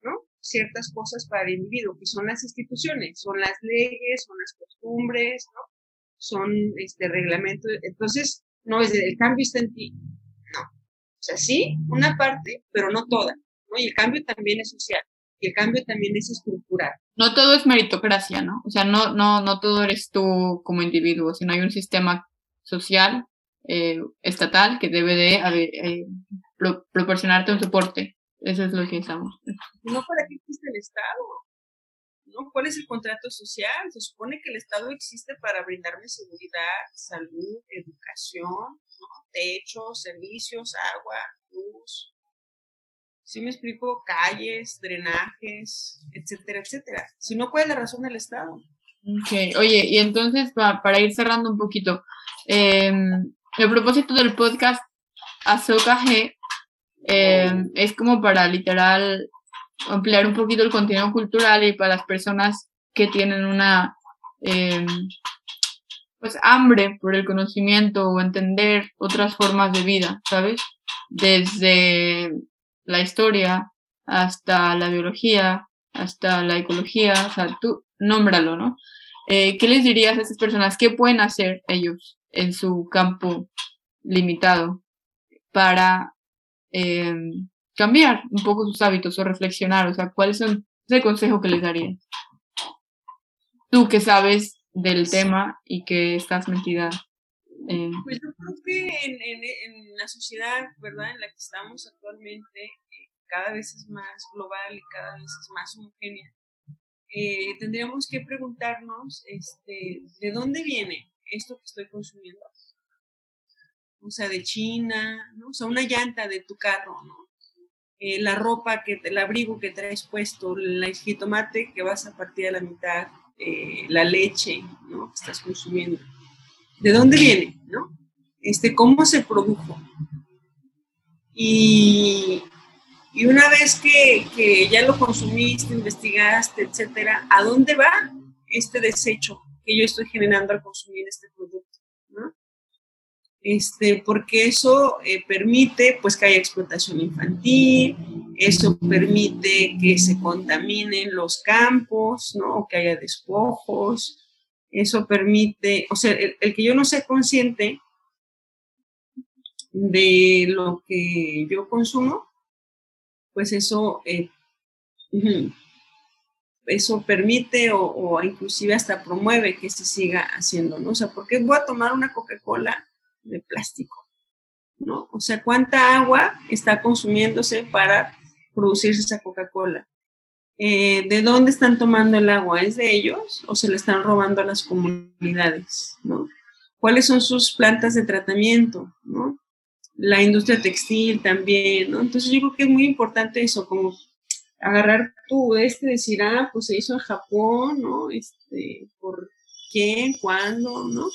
¿no? ciertas cosas para el individuo, que son las instituciones, son las leyes, son las costumbres, ¿no? son este reglamento. Entonces, no es el cambio está en ti. No. O sea, sí, una parte, pero no toda. ¿no? Y el cambio también es social y el cambio también es estructural. No todo es meritocracia, ¿no? O sea, no, no, no todo eres tú como individuo, sino hay un sistema social, eh, estatal, que debe de eh, proporcionarte un soporte. Eso es lo que estamos. No para qué existe el Estado. ¿no? ¿Cuál es el contrato social? Se supone que el Estado existe para brindarme seguridad, salud, educación, ¿no? techo, servicios, agua, luz, ¿Sí me explico? Calles, drenajes, etcétera, etcétera. Si no, ¿cuál la razón del Estado? Ok, oye, y entonces para, ir cerrando un poquito, em, el propósito del podcast Azoka G em, es como para literal ampliar un poquito el contenido cultural y para las personas que tienen una em, pues hambre por el conocimiento o entender otras formas de vida, ¿sabes? Desde la historia, hasta la biología, hasta la ecología, o sea, tú nómbralo, ¿no? Eh, ¿Qué les dirías a esas personas? ¿Qué pueden hacer ellos en su campo limitado para em, cambiar un poco sus hábitos o reflexionar? O sea, ¿cuáles son ese consejo que les darías? Tú que sabes del tema y que estás metida. Pues yo creo que en, en, la sociedad, ¿verdad?, en la que estamos actualmente, eh, cada vez es más global y cada vez es más homogénea. Eh, tendríamos que preguntarnos, este, ¿de dónde viene esto que estoy consumiendo? O sea, de China, ¿no? O sea, una llanta de tu carro, ¿no? Eh, la ropa, que, el abrigo que traes puesto, el jitomate que vas a partir a la mitad, la leche, ¿no? Que estás consumiendo de dónde viene, ¿no? Este, cómo se produjo. Y, y una vez que, que, ya lo consumiste, investigaste, etcétera, ¿a dónde va este desecho que yo estoy generando al consumir este producto? ¿no? Este, porque eso eh, permite pues que haya explotación infantil, eso permite que se contaminen los campos, ¿no? Que haya despojos, eso permite, o sea, el, que yo no sea consciente de lo que yo consumo, pues eso, eh, eso permite o, o, inclusive hasta promueve que se siga haciendo, ¿no? O sea, ¿por qué voy a tomar una Coca-Cola de plástico? ¿No? O sea, ¿cuánta agua está consumiéndose para producirse esa Coca-Cola? Eh, ¿De dónde están tomando el agua? ¿Es de ellos o se le están robando a las comunidades? ¿no? ¿Cuáles son sus plantas de tratamiento? ¿no? la industria textil también, ¿no? Entonces yo creo que es muy importante eso, como agarrar tú este, decir, ah, pues se hizo en Japón, ¿no? Este, ¿por quién? ¿Cuándo? ¿No?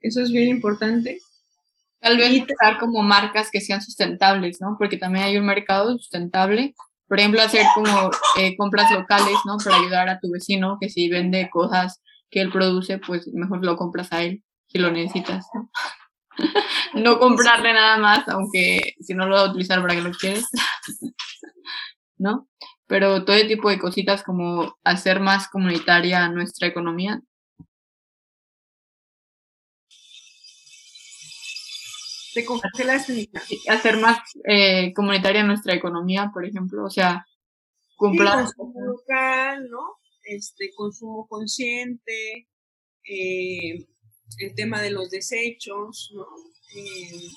Eso es bien importante. Tal vez buscar como marcas que sean sustentables, ¿no? Porque también hay un mercado sustentable. Por ejemplo, hacer como eh, compras locales, ¿no? Para ayudar a tu vecino, que si vende cosas que él produce, pues mejor lo compras a él, si lo necesitas, ¿no? *laughs* no comprarle nada más, aunque si no lo va a utilizar para que lo quieres, *laughs* ¿no? Pero todo tipo de cositas como hacer más comunitaria nuestra economía. Te congelaste, Hacer más eh, comunitaria nuestra economía, por ejemplo, o sea, comprar. Sí, consumo local, ¿no? Este, consumo consciente, eh, el tema de los desechos, ¿no? Eh,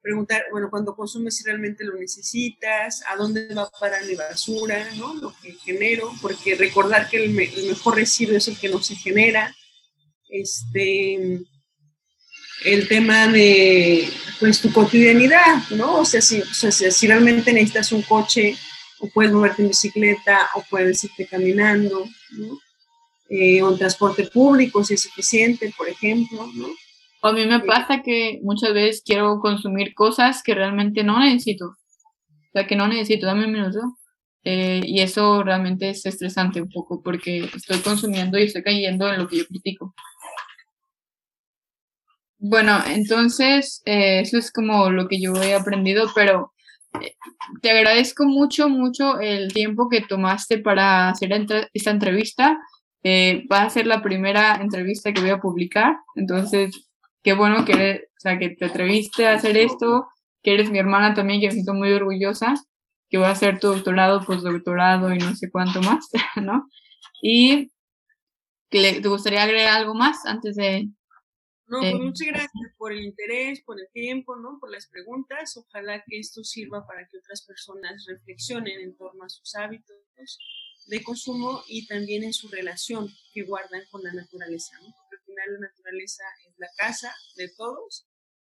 preguntar, bueno, cuando consumes si realmente lo necesitas, a dónde va para la basura, ¿no? Lo que genero, porque recordar que el, mejor residuo es el que no se genera. Este, el tema de, pues, tu cotidianidad, ¿no? O sea, si, o sea, si realmente necesitas un coche, o puedes moverte en bicicleta, o puedes irte caminando, ¿no? eh, o transporte público si es suficiente, por ejemplo, ¿no? A mí me pasa que muchas veces quiero consumir cosas que realmente no necesito. O sea, que no necesito, dame un minuto. Eh, y eso realmente es estresante un poco porque estoy consumiendo y estoy cayendo en lo que yo critico. Bueno, entonces eh, eso es como lo que yo he aprendido, pero eh, te agradezco mucho, mucho el tiempo que tomaste para hacer esta entrevista. Eh, va a ser la primera entrevista que voy a publicar, entonces qué bueno que, o sea, que te atreviste a hacer esto, que eres mi hermana también, que me siento muy orgullosa, que voy a hacer tu doctorado, postdoctorado y no sé cuánto más, *laughs* ¿no? Y ¿te gustaría agregar algo más antes de... No, pues muchas gracias por el interés, por el tiempo, ¿no? Por las preguntas. Ojalá que esto sirva para que otras personas reflexionen en torno a sus hábitos de consumo y también en su relación que guardan con la naturaleza, ¿no? Porque al final la naturaleza es la casa de todos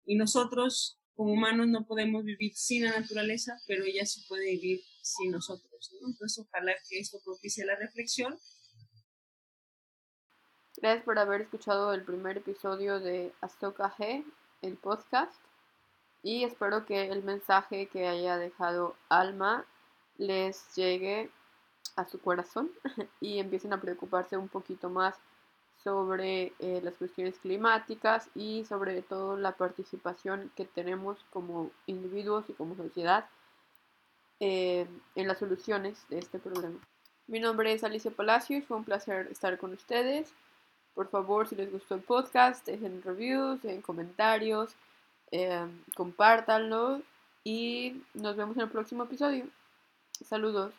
y nosotros como humanos no podemos vivir sin la naturaleza, pero ella sí puede vivir sin nosotros, ¿no? Entonces ojalá que esto propicie la reflexión. Gracias por haber escuchado el primer episodio de Azoka G, el podcast, y espero que el mensaje que haya dejado Alma les llegue a su corazón *laughs* y empiecen a preocuparse un poquito más sobre eh, las cuestiones climáticas y sobre todo la participación que tenemos como individuos y como sociedad eh, en las soluciones de este problema. Mi nombre es Alicia Palacios, fue un placer estar con ustedes. Por favor, si les gustó el podcast, dejen reviews, dejen comentarios, eh, compártanlo y nos vemos en el próximo episodio. Saludos.